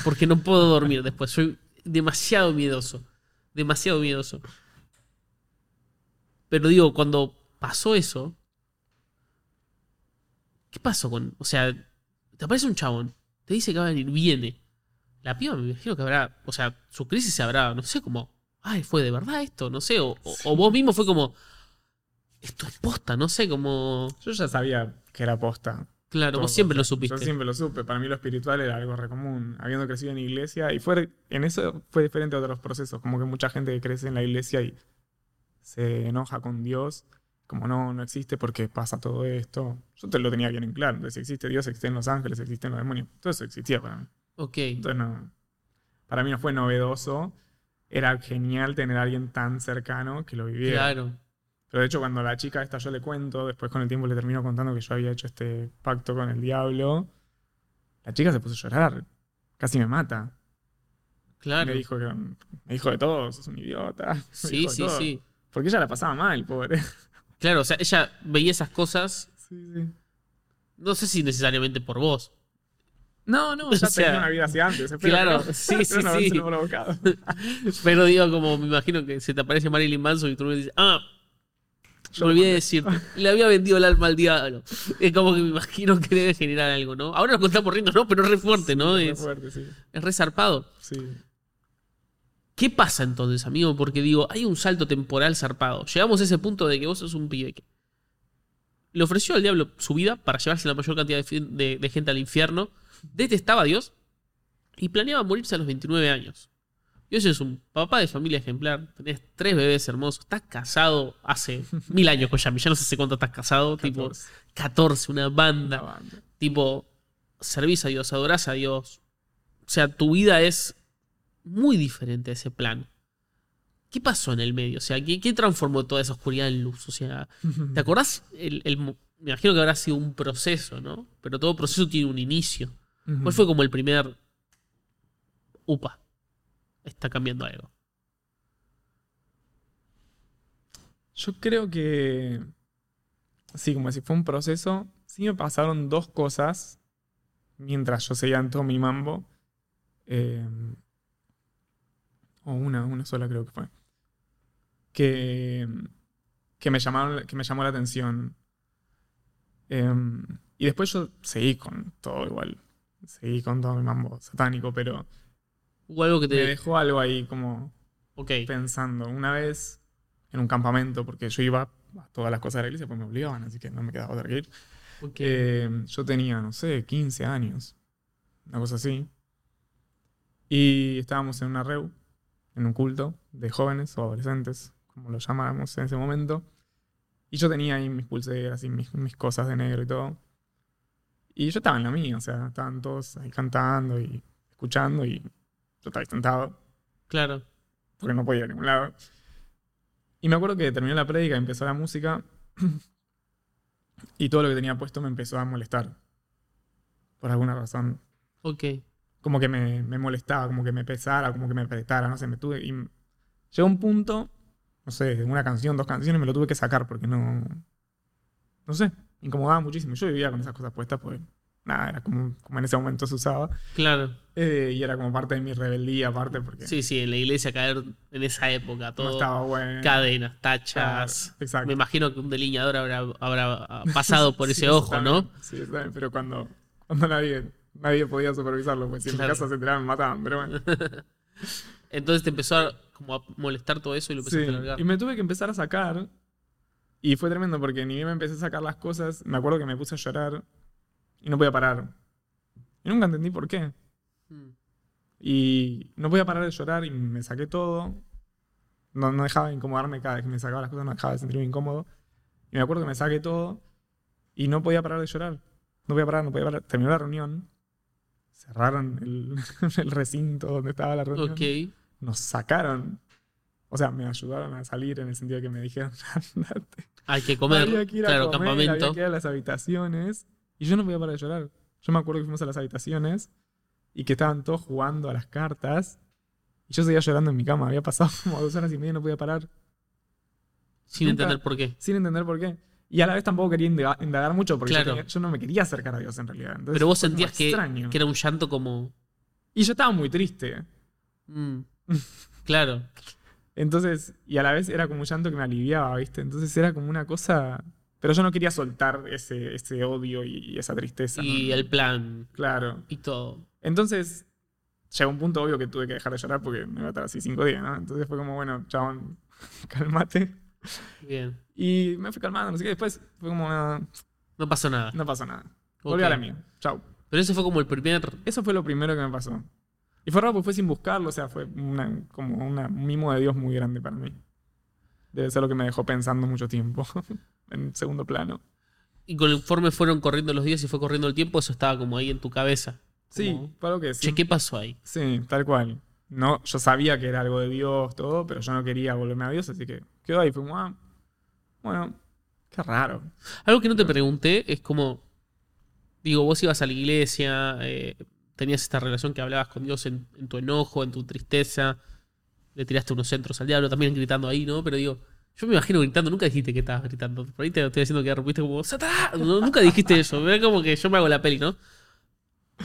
Porque no puedo dormir después. Soy demasiado miedoso. Demasiado miedoso. Pero digo, cuando pasó eso, ¿qué pasó con.? O sea, te aparece un chabón, te dice que va a venir, viene. La piba me imagino que habrá. O sea, su crisis se habrá, no sé, como. Ay, fue de verdad esto, no sé. O, o- o vos mismo fue como. Esto es posta, no sé, como. Yo ya sabía que era posta. Claro, todo, vos siempre lo supiste. Yo siempre lo supe. Para mí lo espiritual era algo re común. Habiendo crecido en iglesia. Y fue, en eso fue diferente a otros procesos. Como que mucha gente que crece en la iglesia y se enoja con Dios. Como no, no existe porque pasa todo esto. Yo te lo tenía bien en claro. Entonces, si existe Dios, existen los ángeles, existen los demonios. Todo eso existía para mí. Ok. Entonces no. Para mí no fue novedoso. Era genial tener a alguien tan cercano que lo viviera. Claro. Pero de hecho, cuando la chica esta yo le cuento, después con el tiempo le termino contando que yo había hecho este pacto con el diablo, la chica se puso a llorar. Casi me mata. Claro. Me dijo que me dijo de todo, sos un idiota. me Sí, sí, todo. sí. Porque ella la pasaba mal, pobre. Claro, o sea, ella veía esas cosas, Sí, sí. no sé si necesariamente por vos. No, no, O ya sea, tenía una vida así antes. claro, que sí, sí, no sí. Pero digo, como me imagino que se te aparece Marilyn Manson y tú me dices, ah, Yo me olvidé de decirte, le había vendido el alma al diablo. Es como que me imagino que debe generar algo, ¿no? Ahora lo contamos riendo, ¿no? Pero es re fuerte, ¿no? Re Es, fuerte, sí. es re zarpado. Sí. ¿Qué pasa entonces, amigo? Porque digo, hay un salto temporal zarpado. Llegamos a ese punto de que vos sos un pibe que le ofreció al diablo su vida para llevarse la mayor cantidad de- de gente al infierno, detestaba a Dios y planeaba morirse a los 29 años. Y hoy es un papá de familia ejemplar, tenés tres bebés hermosos, estás casado hace mil años con Yami, ya no sé hace cuánto estás casado, tipo 14. 14, una banda, banda. tipo, servís a Dios, adorás a Dios. O sea, tu vida es muy diferente a ese plan. ¿Qué pasó en el medio? O sea, ¿qué, qué transformó toda esa oscuridad en luz? O sea, ¿te acordás? El, me imagino que habrá sido un proceso, ¿no? Pero todo proceso tiene un inicio. ¿Cuál fue como el primer... Upa, está cambiando algo. Yo creo que. Sí, como si fue un proceso. Sí me pasaron dos cosas mientras yo seguía en todo mi mambo. Eh, o una, una sola creo que fue. Que, que, me, llamaron, que me llamó la atención. Eh, y después yo seguí con todo igual. Seguí con todo mi mambo satánico, pero Hubo algo que me te... dejó algo ahí como Ok, pensando. Una vez en un campamento, porque yo iba a todas las cosas de la iglesia, pues me obligaban, así que no me quedaba otra que ir. Eh, yo tenía, no sé, 15 años, una cosa así. Y estábamos en una reu, en un culto de jóvenes o adolescentes, como lo llamáramos en ese momento. Y yo tenía ahí mis pulseras y mis, mis cosas de negro y todo. Y yo estaba en la mía, o sea, estaban todos ahí cantando y escuchando y ahí sentado Claro. porque no podía ir a ningún lado. Y me acuerdo que terminó la prédica, empezó la música y todo lo que tenía puesto me empezó a molestar. Por alguna razón. Ok. Como que me, me molestaba, como que me pesara, como que me apretara, no sé, me tuve... Y llegó un punto, no sé, una canción, dos canciones, me lo tuve que sacar porque no... No sé, incomodaba muchísimo. Yo vivía con esas cosas puestas porque... Nada, era como, como en ese momento se usaba. Claro. Eh, y era como parte de mi rebeldía, aparte porque Sí, sí, en la iglesia caer en esa época, no todo. estaba bueno. Cadenas, tachas. exacto. Me imagino que un delineador habrá, habrá pasado por ese ojo, ¿no? Sí, eso también, pero cuando, cuando nadie, nadie podía supervisarlo, pues si en Claro. mi casa se enteraban me mataban, pero bueno. Entonces te empezó a, como a molestar todo eso y lo empezaste Sí, a largar. Y me tuve que empezar a sacar, y fue tremendo porque ni bien me empecé a sacar las cosas, me acuerdo que me puse a llorar y no podía parar. Y nunca entendí por qué. Mm. Y no podía parar de llorar y me saqué todo. No, no dejaba de incomodarme cada vez que me sacaba las cosas, no dejaba de sentirme incómodo. Y me acuerdo que me saqué todo y no podía parar de llorar. No podía parar, no podía parar. Terminó la reunión. Cerraron el, el recinto donde estaba la reunión. Ok. Nos sacaron. O sea, me ayudaron a salir en el sentido de que me dijeron, andate. Hay que comer. Había que ir a claro, comer, campamento. había que ir a las habitaciones. Y yo no podía parar de llorar. Yo me acuerdo que fuimos a las habitaciones y que estaban todos jugando a las cartas. Y yo seguía llorando en mi cama. Había pasado como dos horas y media y no podía parar. Sin nunca- entender por qué. Sin entender por qué. Y a la vez tampoco quería indaga- indagar mucho porque yo, Claro. tenía- yo no me quería acercar a Dios en realidad. Entonces Pero vos sentías que, que era un llanto como. Y yo estaba muy triste. mm, claro. Entonces, y a la vez era como un llanto que me aliviaba, ¿viste? Entonces era como una cosa... Pero yo no quería soltar ese, ese odio y, y esa tristeza. ¿no? Y el plan Claro. y todo. Entonces, llegó un punto obvio que tuve que dejar de llorar porque me iba a estar así cinco días, ¿no? Entonces fue como, bueno, chabón, cálmate. Bien. Y me fui calmando, no sé qué. Después fue como, "Ah, No pasó nada. no pasó nada. Volví a la mía. Chau. Pero ese fue como el primer. Eso fue lo primero que me pasó. Y fue raro porque fue sin buscarlo, o sea, fue una- como una- un mimo de Dios muy grande para mí. Debe ser lo que me dejó pensando mucho tiempo, en segundo plano. Y conforme fueron corriendo los días y fue corriendo el tiempo, eso estaba como ahí en tu cabeza. Sí, Como, algo que Che, sí. ¿qué pasó ahí? Sí, tal cual. No, yo sabía que era algo de Dios, todo, pero yo no quería volverme a Dios, así que quedó ahí. Fue como, ah, bueno, qué raro. Algo que no te pregunté es como. Digo, vos ibas a la iglesia, eh, tenías esta relación que hablabas con Dios en, en tu enojo, en tu tristeza, le tiraste unos centros al diablo, también gritando ahí, ¿no? Pero digo, yo me imagino gritando, nunca dijiste que estabas gritando. Por ahí te estoy haciendo que rompiste como, ¡Satanás! No, nunca dijiste eso, era como que yo me hago la peli, ¿no?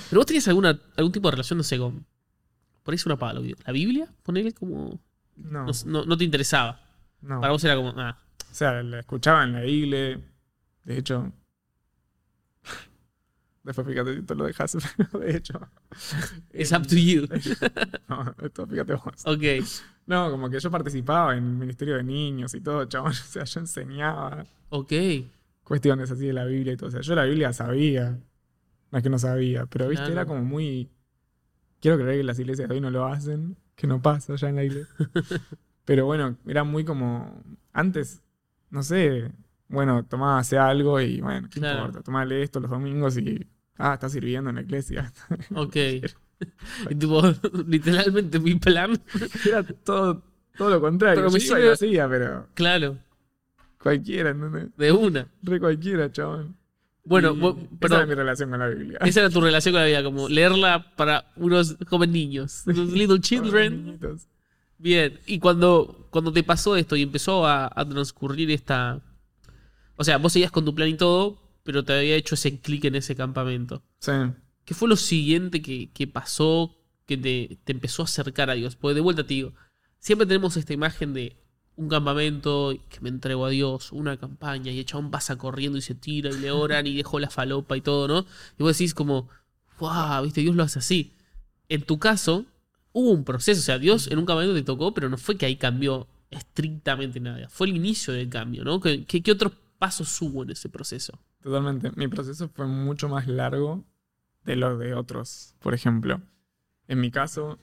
Pero vos tenías alguna, algún tipo de relación, no sé, con. Por ahí es una pala, ¿La Biblia? Ponele como. No, No, no- no te interesaba. no. Para vos era como, ah, O sea, la escuchaba en la iglesia. De hecho. Después fíjate si tú lo dejas, pero de hecho. it's up to you. No, esto fíjate vos. Ok. No, como que yo participaba en el Ministerio de Niños y todo, chabón. O sea, yo enseñaba Ok. cuestiones así de la Biblia y todo. O sea, yo la Biblia sabía. No es que no sabía, pero viste, Claro. era como muy. Quiero creer que las iglesias de hoy no lo hacen, que no pasa ya en la iglesia. pero bueno, era muy como. Antes, no sé. Bueno, tomaba algo y bueno, ¿qué Claro. importa? Tomale esto los domingos y. Ah, está sirviendo en la iglesia. Ok. Y tipo, literalmente mi plan. Era todo, todo lo contrario. Pero Yo me iba y sirve- lo hacía, pero Claro, cualquiera, ¿entendés? de una. Re cualquiera, chabón. Bueno, Y vos- esa era mi relación con la Biblia. Esa era tu relación con la vida, como leerla para unos jóvenes niños, unos little children. Bien, y cuando, cuando te pasó esto y empezó a, a transcurrir esta... O sea, vos seguías con tu plan y todo, pero te había hecho ese clic en ese campamento. Sí. ¿Qué fue lo siguiente que, que pasó que te, te empezó a acercar a Dios? Porque de vuelta te digo, siempre tenemos esta imagen de un campamento que me entrego a Dios, una campaña, y el chabón pasa corriendo y se tira y le oran y dejó la falopa y todo, ¿no? Y vos decís como, wow, viste, Dios lo hace así. En tu caso, hubo un proceso, o sea, Dios en un campamento te tocó, pero no fue que ahí cambió estrictamente nada. Fue el inicio del cambio, ¿no? ¿Qué, qué, qué otros pasos hubo en ese proceso? Totalmente. Mi proceso fue mucho más largo de lo de otros, por ejemplo. En mi caso,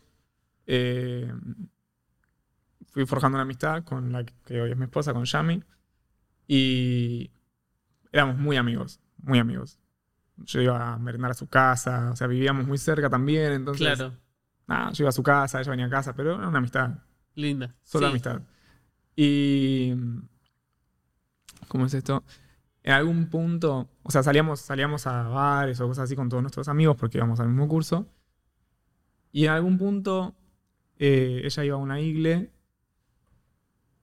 eh, fui forjando una amistad con la que hoy es mi esposa, con Yami, y éramos muy amigos, muy amigos. Yo iba a merendar a su casa, o sea, vivíamos muy cerca también, entonces, Claro, nada, yo iba a su casa, ella venía a casa, pero era una amistad, linda. Solo Sí, amistad. Y. ¿Cómo es esto? En algún punto. O sea, salíamos, salíamos a bares o cosas así con todos nuestros amigos porque íbamos al mismo curso. Y en algún punto. eh, ella iba a una igle.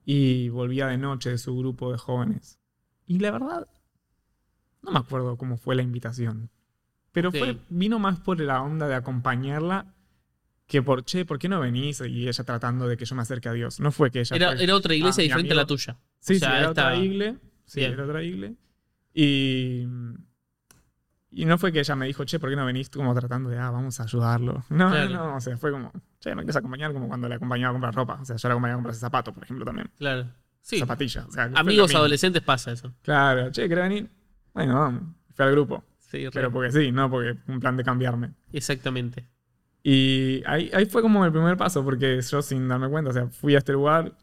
Y volvía de noche de su grupo de jóvenes. Y la verdad. No me acuerdo cómo fue la invitación. Pero Ok. fue, vino más por la onda de acompañarla que por, che, ¿por qué no venís? Y ella tratando de que yo me acerque a Dios. No fue que ella Era, fue- era otra iglesia Ah, diferente a la tuya. Sí, o sea, sí, era otra esta- igle. Sí, Bien. era otra igle. Y, y no fue que ella me dijo, che, ¿por qué no venís? Tú como tratando de, ah, vamos a ayudarlo. No, Claro. no, o sea, fue como, che, me quieres acompañar como cuando le acompañaba a comprar ropa. O sea, yo la acompañaba a comprar zapatos, por ejemplo, también. Claro. Sí. Zapatillas. O sea, Amigos adolescentes pasa eso. Claro, che, ¿querés venir? Bueno, vamos. Fui al grupo. Sí, Pero porque sí, no porque un plan de cambiarme. Exactamente. Y ahí, ahí fue como el primer paso, porque yo sin darme cuenta, o sea, fui a este lugar,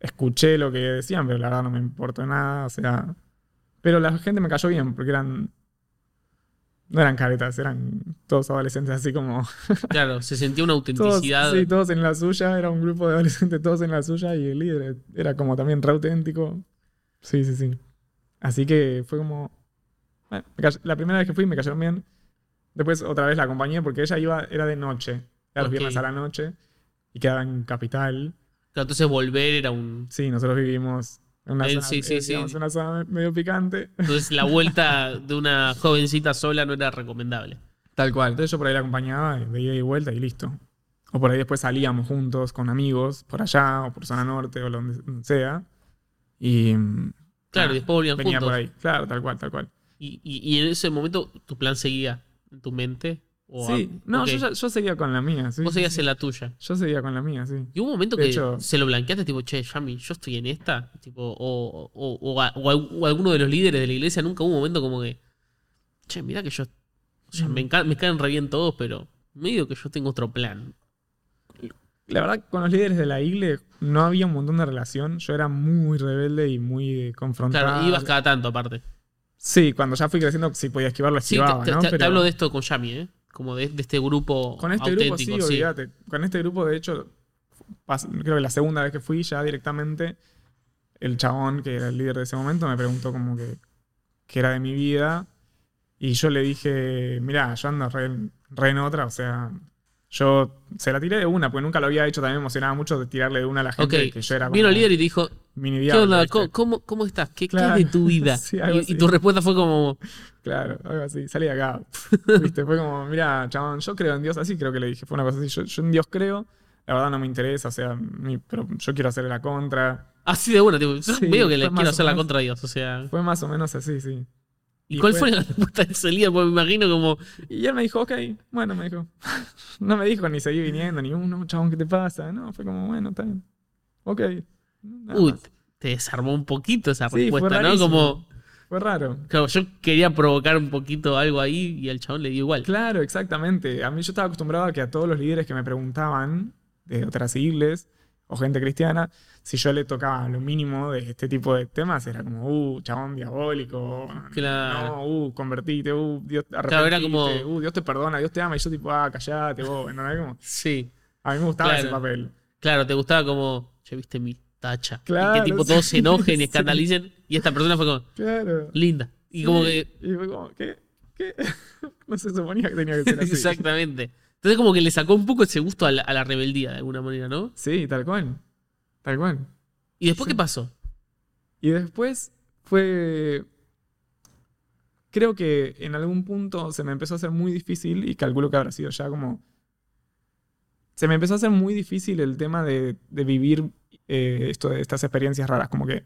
escuché lo que decían, pero la verdad no me importó nada, o sea... Pero la gente me cayó bien, porque eran... No eran caretas, eran todos adolescentes así como... Claro, se sentía una Todos, autenticidad. sí, todos en la suya, era un grupo de adolescentes todos en la suya y el líder era como también re auténtico. Sí, sí, sí. Así que fue como... bueno, me cayó- la primera vez que fui me cayeron bien. Después otra vez la acompañé porque ella iba, era de noche, era los viernes a la noche y quedaba en Capital. Entonces volver era un. Sí, nosotros vivimos una, Eh, zona, sí, sí, sí. digamos, una zona medio picante. Entonces la vuelta de una jovencita sola no era recomendable. Tal cual. Entonces yo por ahí la acompañaba de ida y vuelta y listo. O por ahí después salíamos juntos con amigos, por allá, o por zona norte, o donde sea. Y. Claro, y después volvían venía juntos. por ahí. Claro, tal cual, tal cual. Y, y- y en ese momento, ¿tu plan seguía en tu mente? O Sí, a- no, yo, seguía con la mía. Sí, Vos sí, seguías sí. en la tuya. Yo seguía con la mía, sí. Y hubo un momento De que hecho- se lo blanqueaste, tipo, che, Yami, yo estoy en esta. Tipo, o, o, o, a- alguno de los líderes de la iglesia nunca hubo un momento como que, che, mira que yo. O sea, Mm. me, enca- me caen re bien todos, pero medio que yo tengo otro plan. La verdad, con los líderes de la iglesia no había un montón de relación. Yo era muy rebelde y muy confrontado. Claro, ibas cada tanto aparte. Sí, cuando ya fui creciendo, si podía esquivarlo, Sí, esquivaba, te, te- ¿no? te- te Pero hablo de esto con Yami, ¿eh? Como de, de este grupo Con este grupo sí, auténtico, sí. olvídate. Con este grupo, de hecho, creo que la segunda vez que fui ya directamente, el chabón, que era el líder de ese momento, me preguntó como que, que era de mi vida. Y yo le dije, mirá, yo ando re, re en otra, o sea, yo se la tiré de una, porque nunca lo había hecho, también me emocionaba mucho de tirarle de una a la gente, que yo era vino como el líder y te dijo, ¿qué. ¿Cómo, cómo, estás? ¿Qué, qué Claro. es de tu vida? Sí, y, tu respuesta fue como, Claro, algo así, salí de acá. ¿Viste? Fue como, mira, chabón, yo creo en Dios, así creo que le dije, fue una cosa así, yo, yo en Dios creo, la verdad no me interesa, o sea, mi- pero yo quiero hacer la contra. así de buena, tipo, yo Sí, veo que le quiero hacer la contra de Dios, o sea. Fue más o menos así, sí. ¿Y, y cuál fue- fue la respuesta de líder? Porque me imagino como, Y él me dijo, ok, bueno, me dijo. No me dijo ni seguí viniendo, ni uno, chabón, ¿qué te pasa? No, fue como, bueno, está bien. Ok. uy, más. te desarmó un poquito esa Sí, fue respuesta, ¿no? Como, Fue raro. claro, yo quería provocar un poquito algo ahí y al chabón le dio igual. Claro, exactamente. A mí yo estaba acostumbrado a que a todos los líderes que me preguntaban de otras iglesias o gente cristiana, si yo le tocaba lo mínimo de este tipo de temas, era como, uh, chabón diabólico, Claro. no, uh, convertite, uh, Dios te Claro, era como- uh, Dios te perdona, Dios te ama, y yo tipo, ah, callate, vos, ¿no? Como, Sí, a mí me gustaba ese papel. claro, te gustaba como, che, viste mi tacha. y que tipo sí, todos se enojen y sí. escandalicen. Y esta persona fue como, Claro. linda. Y como que, Y fue como, ¿qué? ¿Qué? no se suponía que tenía que ser así. exactamente. Entonces como que le sacó un poco ese gusto a la, a la rebeldía de alguna manera, ¿no? Sí, tal cual. Tal cual. ¿Y después qué pasó? Y después fue. Creo que en algún punto se me empezó a hacer muy difícil, y calculo que habrá sido ya como. Se me empezó a hacer muy difícil el tema de, de vivir eh, esto de estas experiencias raras. Como que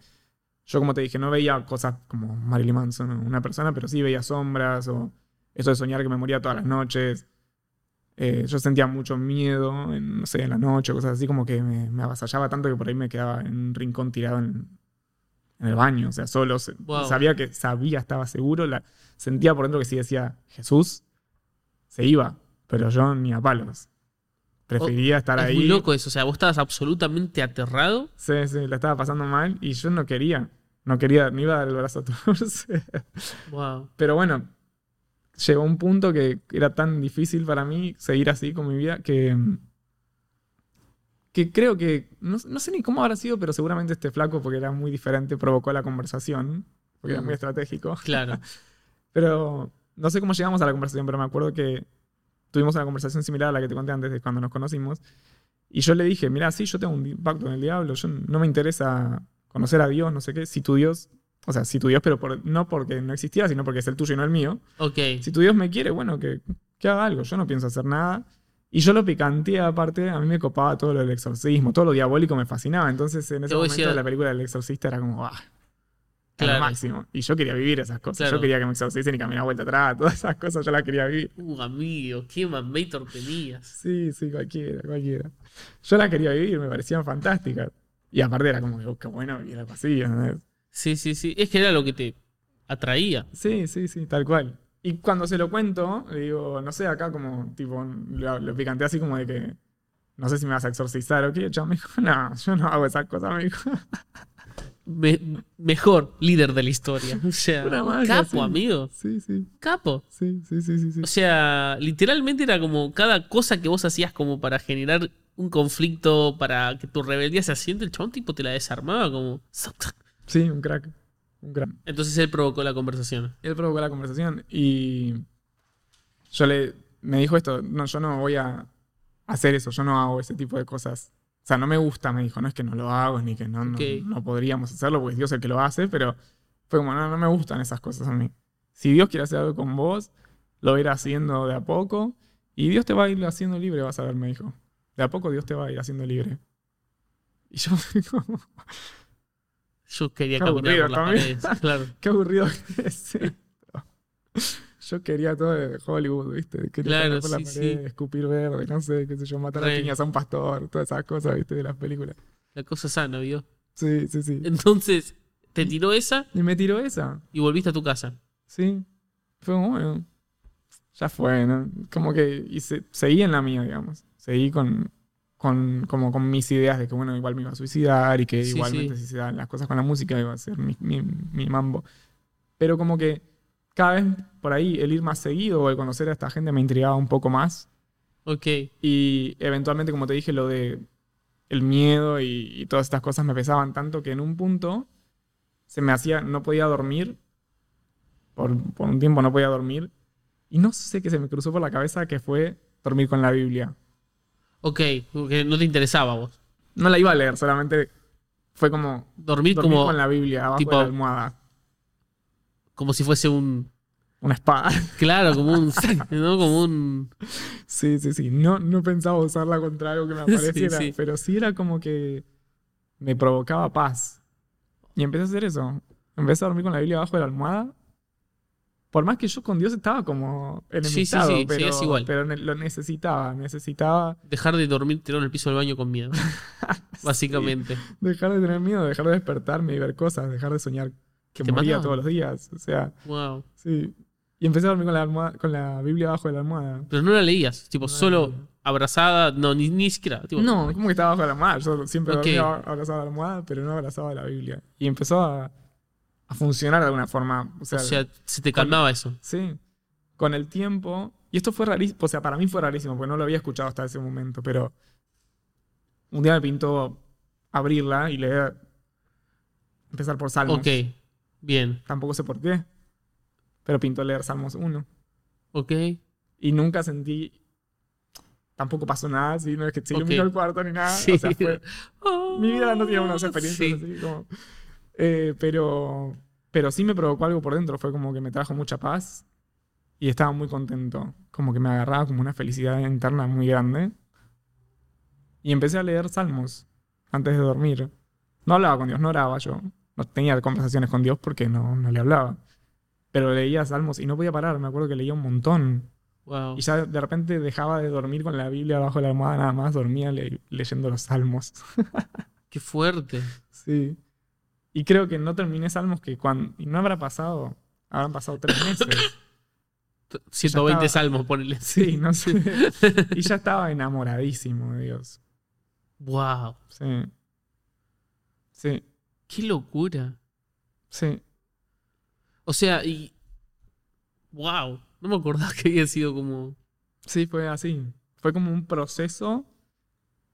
yo, como te dije, no veía cosas como Marilyn Manson, o una persona, pero sí veía sombras, o esto de soñar que me moría todas las noches. Eh, yo sentía mucho miedo, en, no sé, en la noche, cosas así, como que me, me avasallaba tanto que por ahí me quedaba en un rincón tirado en, en el baño, o sea, solo. Wow. Sabía que sabía, estaba seguro, la, sentía por dentro que si decía Jesús, se iba, pero yo ni a palos. Prefería estar Oh, es ahí. muy loco eso, o sea, vos estabas absolutamente aterrado. Sí, sí, la estaba pasando mal y yo no quería. No quería, me iba a dar el brazo a torcer. Wow. Pero bueno, llegó un punto que era tan difícil para mí seguir así con mi vida que. que creo que. No, no sé ni cómo habrá sido, pero seguramente este flaco, porque era muy diferente, provocó la conversación. Porque era muy Mm. estratégico. Claro. Pero no sé cómo llegamos a la conversación, pero me acuerdo que tuvimos una conversación similar a la que te conté antes de cuando nos conocimos. Y yo le dije, mira, sí, yo tengo un pacto con el diablo, yo no me interesa conocer a Dios, no sé qué, si tu Dios, o sea, si tu Dios, pero por- no porque no existiera, sino porque es el tuyo y no el mío. Ok. Si tu Dios me quiere, bueno, que, que haga algo, yo no pienso hacer nada. Y yo lo picanteé aparte, a mí me copaba todo lo del exorcismo, todo lo diabólico me fascinaba. Entonces en ese momento decir- la película del exorcista era como, ah, Claro. lo máximo. Y yo quería vivir esas cosas. Claro. Yo quería que me exorcicen y caminar vuelta atrás, todas esas cosas yo las quería vivir. Uh, amigo, qué mamator tenías. Sí, sí, cualquiera, cualquiera. Yo las quería vivir, me parecían fantásticas. Y aparte era como que, oh, qué bueno vivir algo así. Sí, sí, sí. Es que era lo que te atraía. Sí, sí, sí, tal cual. Y cuando se lo cuento, le digo, no sé, acá como, tipo, lo, lo así como de que, no sé si me vas a exorcizar o qué. Chao, me dijo, no, yo no hago esas cosas, me dijo. Me- mejor líder de la historia. O sea, capo, sí. amigo. Sí, sí, Capo. sí, sí, sí, sí. sí. O sea, literalmente era como cada cosa que vos hacías como para generar un conflicto, para que tu rebeldía se asiente, el chabón tipo te la desarmaba como... Sí, un crack. Un crack. Entonces él provocó la conversación. Él provocó la conversación y yo le me dijo esto, no, yo no voy a hacer eso, yo no hago ese tipo de cosas. O sea, no me gusta, me dijo, no es que no lo hago, ni que no, no- no, podríamos hacerlo, porque es Dios el que lo hace, pero fue como, no, no me gustan esas cosas a mí. Si Dios quiere hacer algo con vos, lo irá haciendo de a poco y Dios te va a ir haciendo libre, vas a ver, me dijo. de a poco Dios te va a ir haciendo libre. Y yo como, Yo quería Qué caminar por aburrido las también. paredes. Claro. qué aburrido que es esto. Yo quería todo de Hollywood, ¿viste? Quería Claro, por la sí, pared, sí. escupir verde, no sé, qué sé yo, matar a Re. piñas a un pastor, todas esas cosas, ¿viste? De las películas. La cosa sana, ¿vio? Sí, sí, sí. Entonces, te tiró esa Y me tiró esa. y volviste a tu casa. Sí. Fue como, bueno, ya fue, ¿no? Como que y se- seguí en la mía, digamos. Seguí con, con, como con mis ideas de que, bueno, igual me iba a suicidar y que Sí, igualmente sí. si se dan las cosas con la música iba a ser mi, mi, mi mambo. Pero como que cada vez por ahí el ir más seguido o el conocer a esta gente me intrigaba un poco más. Ok. Y eventualmente, como te dije, lo de el miedo y, y todas estas cosas me pesaban tanto que en un punto se me hacía, no podía dormir. Por, por un tiempo no podía dormir. Y no sé qué se me cruzó por la cabeza que fue dormir con la Biblia. Ok. Porque no te interesaba vos. No la iba a leer, solamente fue como Dormir, dormir como, con la Biblia abajo tipo- de la almohada. Como si fuese un. Una espada. Claro, como un. ¿no? Como un. Sí, sí, sí. No, no pensaba usarla contra algo que me apareciera, sí. pero sí era como que me provocaba paz. Y empecé a hacer eso. Empecé a dormir con la Biblia abajo de la almohada. Por más que yo con Dios estaba como sí, enemistado, sí, pero, seguías igual. pero lo necesitaba. Necesitaba Dejar de dormir tirado en el piso del baño con miedo. Básicamente. dejar de tener miedo, dejar de despertarme y ver cosas, dejar de soñar que ¿Te moría mataban? todos los días. O sea, Wow. sí. Y empecé a dormir con la, almohada- con la Biblia abajo de la almohada. Pero no la leías. Tipo, No solo leía. abrazada. No, ni, ni siquiera. Tipo, No, como que estaba bajo la almohada. Yo siempre Ok. dormía abrazado a la almohada, pero no abrazaba la Biblia. Y empezó a, a funcionar de alguna forma. O sea, O sea, se te calmaba eso. sí. Con el tiempo. Y esto fue rarísimo. O sea, para mí fue rarísimo, porque no lo había escuchado hasta ese momento. Pero un día me pintó abrirla y leer. Empezar por Salmos. Ok. Bien. Tampoco sé por qué. Pero pintó leer Salmos 1. Ok. Y nunca sentí. Tampoco pasó nada, así, no es que se iluminó el cuarto ni nada. Sí. O sea, fue, Mi vida no tiene unas experiencias Sí. así como. Eh, pero, pero sí me provocó algo por dentro. Fue como que me trajo mucha paz y estaba muy contento. Como que me agarraba como una felicidad interna muy grande. Y empecé a leer salmos antes de dormir. No hablaba con Dios, no oraba yo. No tenía conversaciones con Dios porque no, no le hablaba. Pero leía salmos y no podía parar. Me acuerdo que leía un montón. Wow. Y ya de repente dejaba de dormir con la Biblia abajo de la almohada, nada más dormía le- leyendo los salmos. Qué fuerte. Sí. Y creo que no terminé Salmos que cuando. Y no habrá pasado. Habrán pasado tres meses. 120 estaba- salmos, ponele. Sí, no sé. Y ya estaba enamoradísimo de Dios. Wow. Sí. Sí. Qué locura. Sí. O sea, y. Wow. No me acordaba que había sido como. Sí, fue así. Fue como un proceso.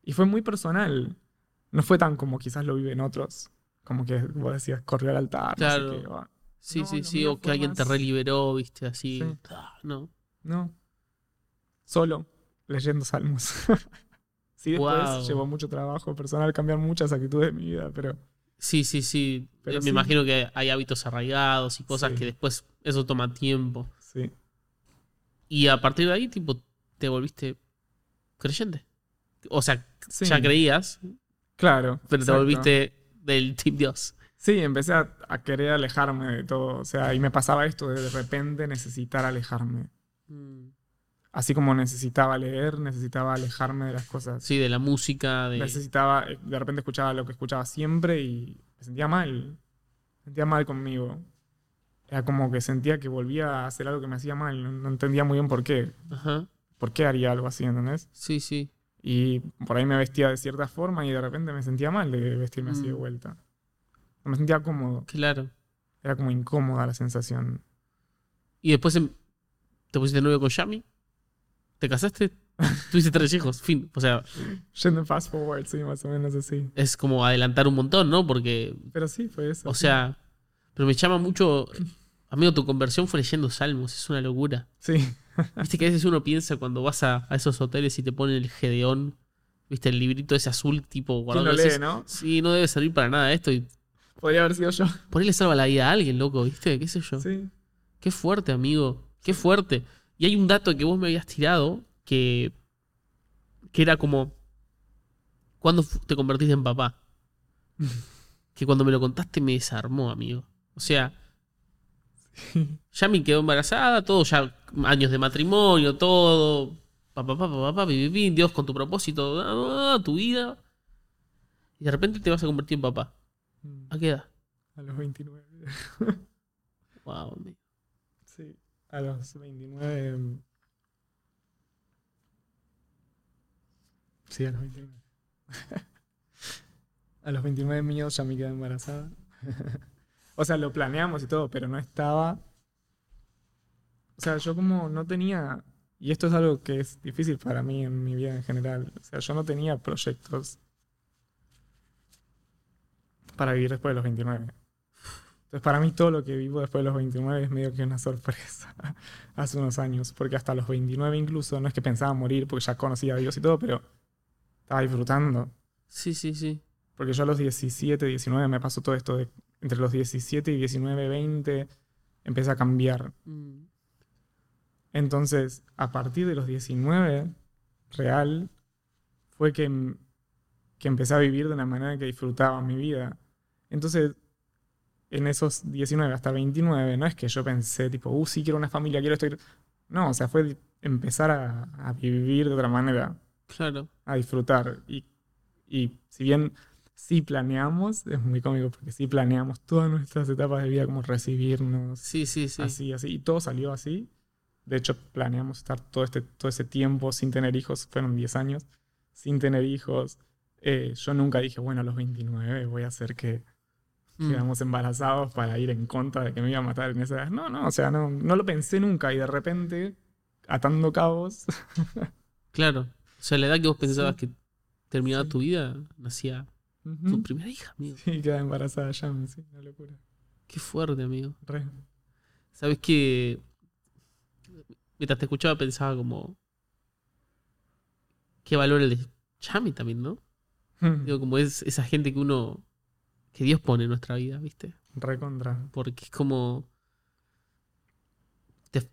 Y fue muy personal. No fue tan como quizás lo viven otros. Como que vos decías, corrió al altar. no sé Claro. qué. Sí, No, sí, sí. O que alguien te reliberó, viste, así. Sí. Ah, no. No. Solo leyendo salmos. sí, después Wow. llevó mucho trabajo personal cambiar muchas actitudes de mi vida, pero Sí, sí, sí. Pero Me sí. imagino que hay hábitos arraigados y cosas Sí. que después eso toma tiempo. sí. Y a partir de ahí, tipo, te volviste creyente. O sea, Sí, ya creías, Claro. pero te volviste del Team Dios. Sí, empecé a, a querer alejarme de todo. O sea, y me pasaba esto de de repente necesitar alejarme. Mm. Así como necesitaba leer, necesitaba alejarme de las cosas. Sí, de la música, de... Necesitaba, eh, de repente escuchaba lo que escuchaba siempre y me sentía mal. Me sentía mal conmigo. Era como que sentía que volvía a hacer algo que me hacía mal. No, no entendía muy bien por qué. Ajá. ¿Por qué haría algo así, entendés? Sí, sí. Y por ahí me vestía de cierta forma y de repente me sentía mal de vestirme así de Mm. vuelta. No me sentía cómodo. Claro. Era como incómoda la sensación. Y después em- te pusiste novio con Yami. ¿Te casaste? Tuviste tres hijos. Fin. O sea, Yendo en fast forward, sí, más o menos así. es como adelantar un montón, ¿no? Porque, Pero sí, fue eso. o sí. sea, pero me llama mucho... Amigo, tu conversión fue leyendo salmos. Es una locura. Sí, Viste que a veces uno piensa cuando vas a, a esos hoteles y te ponen el Gedeón, viste el librito ese azul tipo ¿quién guardado. lo decís, lee, no? Sí, no debe servir para nada esto y Podría haber sido yo. por ahí le salva la vida a alguien, loco, ¿viste? ¿Qué sé yo? Sí. Qué fuerte, amigo. Qué fuerte. Y hay un dato que vos me habías tirado que, que era como ¿Cuándo te convertiste en papá? que cuando me lo contaste me desarmó, amigo. O sea, ya me quedó embarazada, todo, ya años de matrimonio, todo. Papá, papá, papá, viví, Dios con tu propósito, ah, tu vida. Y de repente te vas a convertir en papá. ¿A qué edad? A los 29. Wow, amigo. A los 29. mm, Sí, a los 29. a los 29 míos ya me quedé embarazada. o sea, lo planeamos y todo, pero no estaba. O sea, yo como no tenía. Y esto es algo que es difícil para mí en mi vida en general. O sea, yo no tenía proyectos para vivir después de los 29. Entonces, para mí todo lo que vivo después de los 29 es medio que una sorpresa hace unos años, porque hasta los 29 incluso, no es que pensaba morir porque ya conocía a Dios y todo, pero estaba disfrutando. Sí, sí, sí. Porque yo a los 17, 19 me pasó todo esto de entre los 17 y 19, 20, empecé a cambiar. Mm, Entonces, a partir de los 19, real, fue que, que empecé a vivir de una manera que disfrutaba mi vida. Entonces, en esos 19 hasta 29, no es que yo pensé, tipo, uh, sí, quiero una familia, quiero esto. quiero-". No, o sea, fue empezar a, a vivir de otra manera, claro. a disfrutar. Y, y si bien sí planeamos, es muy cómico porque sí planeamos todas nuestras etapas de vida, como recibirnos, Sí, sí, sí. así, así. Y todo salió así. De hecho, planeamos estar todo, este, todo ese tiempo sin tener hijos, fueron 10 años, sin tener hijos. Eh, yo nunca dije, bueno, a los 29 voy a hacer que Mm, quedamos embarazados para ir en contra de que me iba a matar en esa edad. No, no, o sea, no, no lo pensé nunca y de repente, atando cabos, Claro. O sea, la edad que vos pensabas Sí. que terminaba Sí. tu vida, nacía tu primera hija, amigo. sí, queda embarazada ya, sí, una locura. Qué fuerte, amigo. Re. Sabes que mientras te escuchaba pensaba como qué valor el de Chami también, ¿no? Digo, como es esa gente que uno que Dios pone en nuestra vida, ¿viste? Re contra. Porque es como te,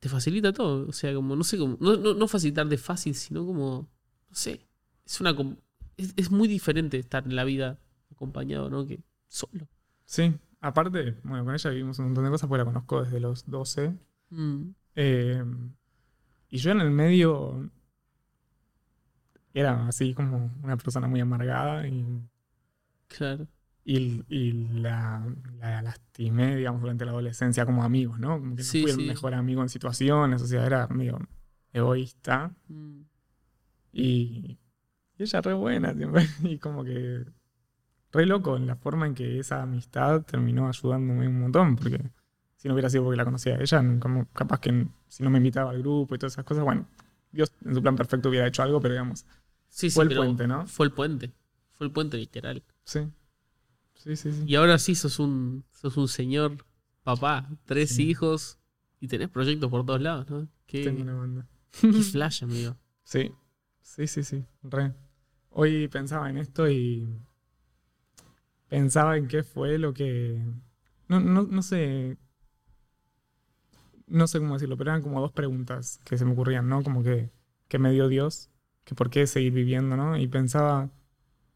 te facilita todo, o sea, como no sé cómo no, no, no facilitar de fácil, sino como no sé, es una com- es, es muy diferente estar en la vida acompañado, ¿no? Que solo. Sí, aparte, bueno, con ella vivimos un montón de cosas, porque la conozco desde los 12. Mm, Eh, y yo en el medio era así como una persona muy amargada y, claro. y, y la, la lastimé, digamos, durante la adolescencia como amigos, ¿no? Como que no Sí, fui sí. el mejor amigo en situaciones, o sea, era medio egoísta. Mm, Y, y ella re buena siempre. Y como que re loco en la forma en que esa amistad terminó ayudándome un montón. Porque si no hubiera sido porque la conocía a ella, como capaz que si no me invitaba al grupo y todas esas cosas, bueno, Dios en su plan perfecto hubiera hecho algo, pero digamos, Sí, sí, fue el puente, ¿no? Fue el puente. Fue el puente literal. Sí. Sí, sí, sí. Y ahora sí sos un, sos un señor papá, tres Sí. hijos y tenés proyectos por todos lados, ¿no? Qué, Tengo una banda. qué flash, amigo. Sí, sí, sí, sí, re. Hoy pensaba en esto y pensaba en qué fue lo que... No, no, no sé... No sé cómo decirlo, pero eran como dos preguntas que se me ocurrían, ¿no? Como que, ¿qué me dio Dios? Que por qué seguir viviendo, ¿no? Y pensaba,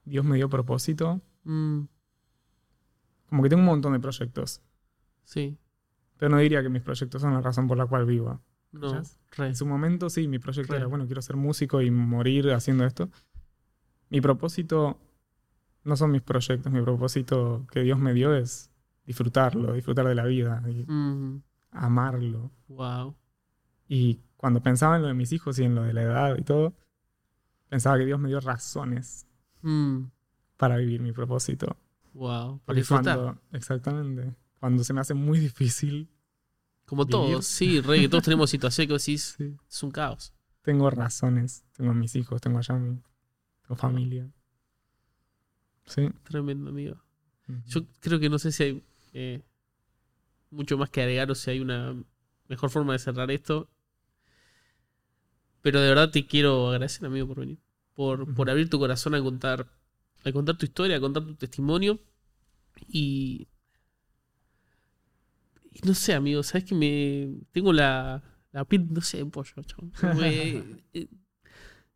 Dios me dio propósito. Mm, Como que tengo un montón de proyectos, sí, pero no diría que mis proyectos son la razón por la cual vivo. no. En su momento sí, mi proyecto Re. era, bueno, quiero ser músico y morir haciendo esto. Mi propósito no son mis proyectos, mi propósito que Dios me dio es disfrutarlo, disfrutar de la vida y Mm, amarlo. wow. Y cuando pensaba en lo de mis hijos y en lo de la edad y todo, pensaba que Dios me dio razones Mm, para vivir mi propósito. wow. Para disfrutar. cuando, exactamente, cuando se me hace muy difícil, Como vivir. todos, sí, re, que todos tenemos situaciones que decís, sí, es un caos. tengo razones. Tengo a mis hijos, tengo a Yami, tengo familia. Sí. Tremendo, amigo. Yo creo que no sé si hay eh, mucho más que agregar o si hay una mejor forma de cerrar esto. Pero de verdad te quiero agradecer, amigo, por venir. Por, por abrir tu corazón a contar, a contar tu historia, a contar tu testimonio. Y. y no sé, amigo, sabes que me. Tengo la. La piel, no sé, de pollo, chabón. Me- eh,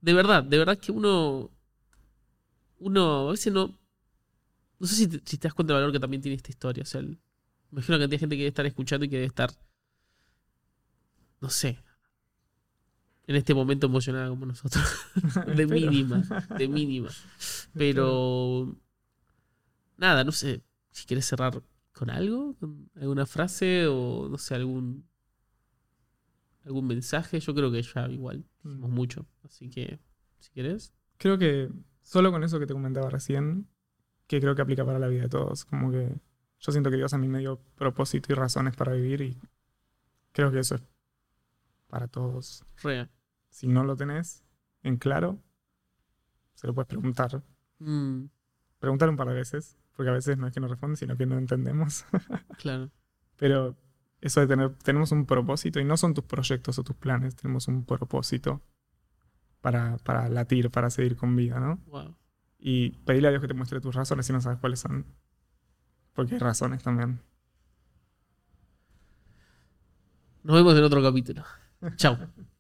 de verdad, de verdad que uno. uno a veces no. No sé si te, si te das cuenta del valor que también tiene esta historia. O sea, el- imagino que hay gente que debe estar escuchando y que debe estar. No sé. En este momento emocionada como nosotros. de mínima. De mínima. Pero. Nada, no sé. Si quieres cerrar con algo, con alguna frase o no sé, algún. algún mensaje. Yo creo que ya igual hicimos mucho. Así que, si quieres. Creo que solo con eso que te comentaba recién, que creo que aplica para la vida de todos. Como que yo siento que Dios a mí me dio propósito y razones para vivir y creo que eso es para todos. Rea. Si no lo tenés en claro, se lo puedes preguntar. Mm, Preguntar un par de veces, porque a veces no es que no responde, sino que no entendemos. claro. Pero eso de tener, tenemos un propósito y no son tus proyectos o tus planes, tenemos un propósito para, para latir, para seguir con vida, ¿no? Wow. Y pedirle a Dios que te muestre tus razones si no sabes cuáles son. Porque hay razones también. Nos vemos en otro capítulo. Chao.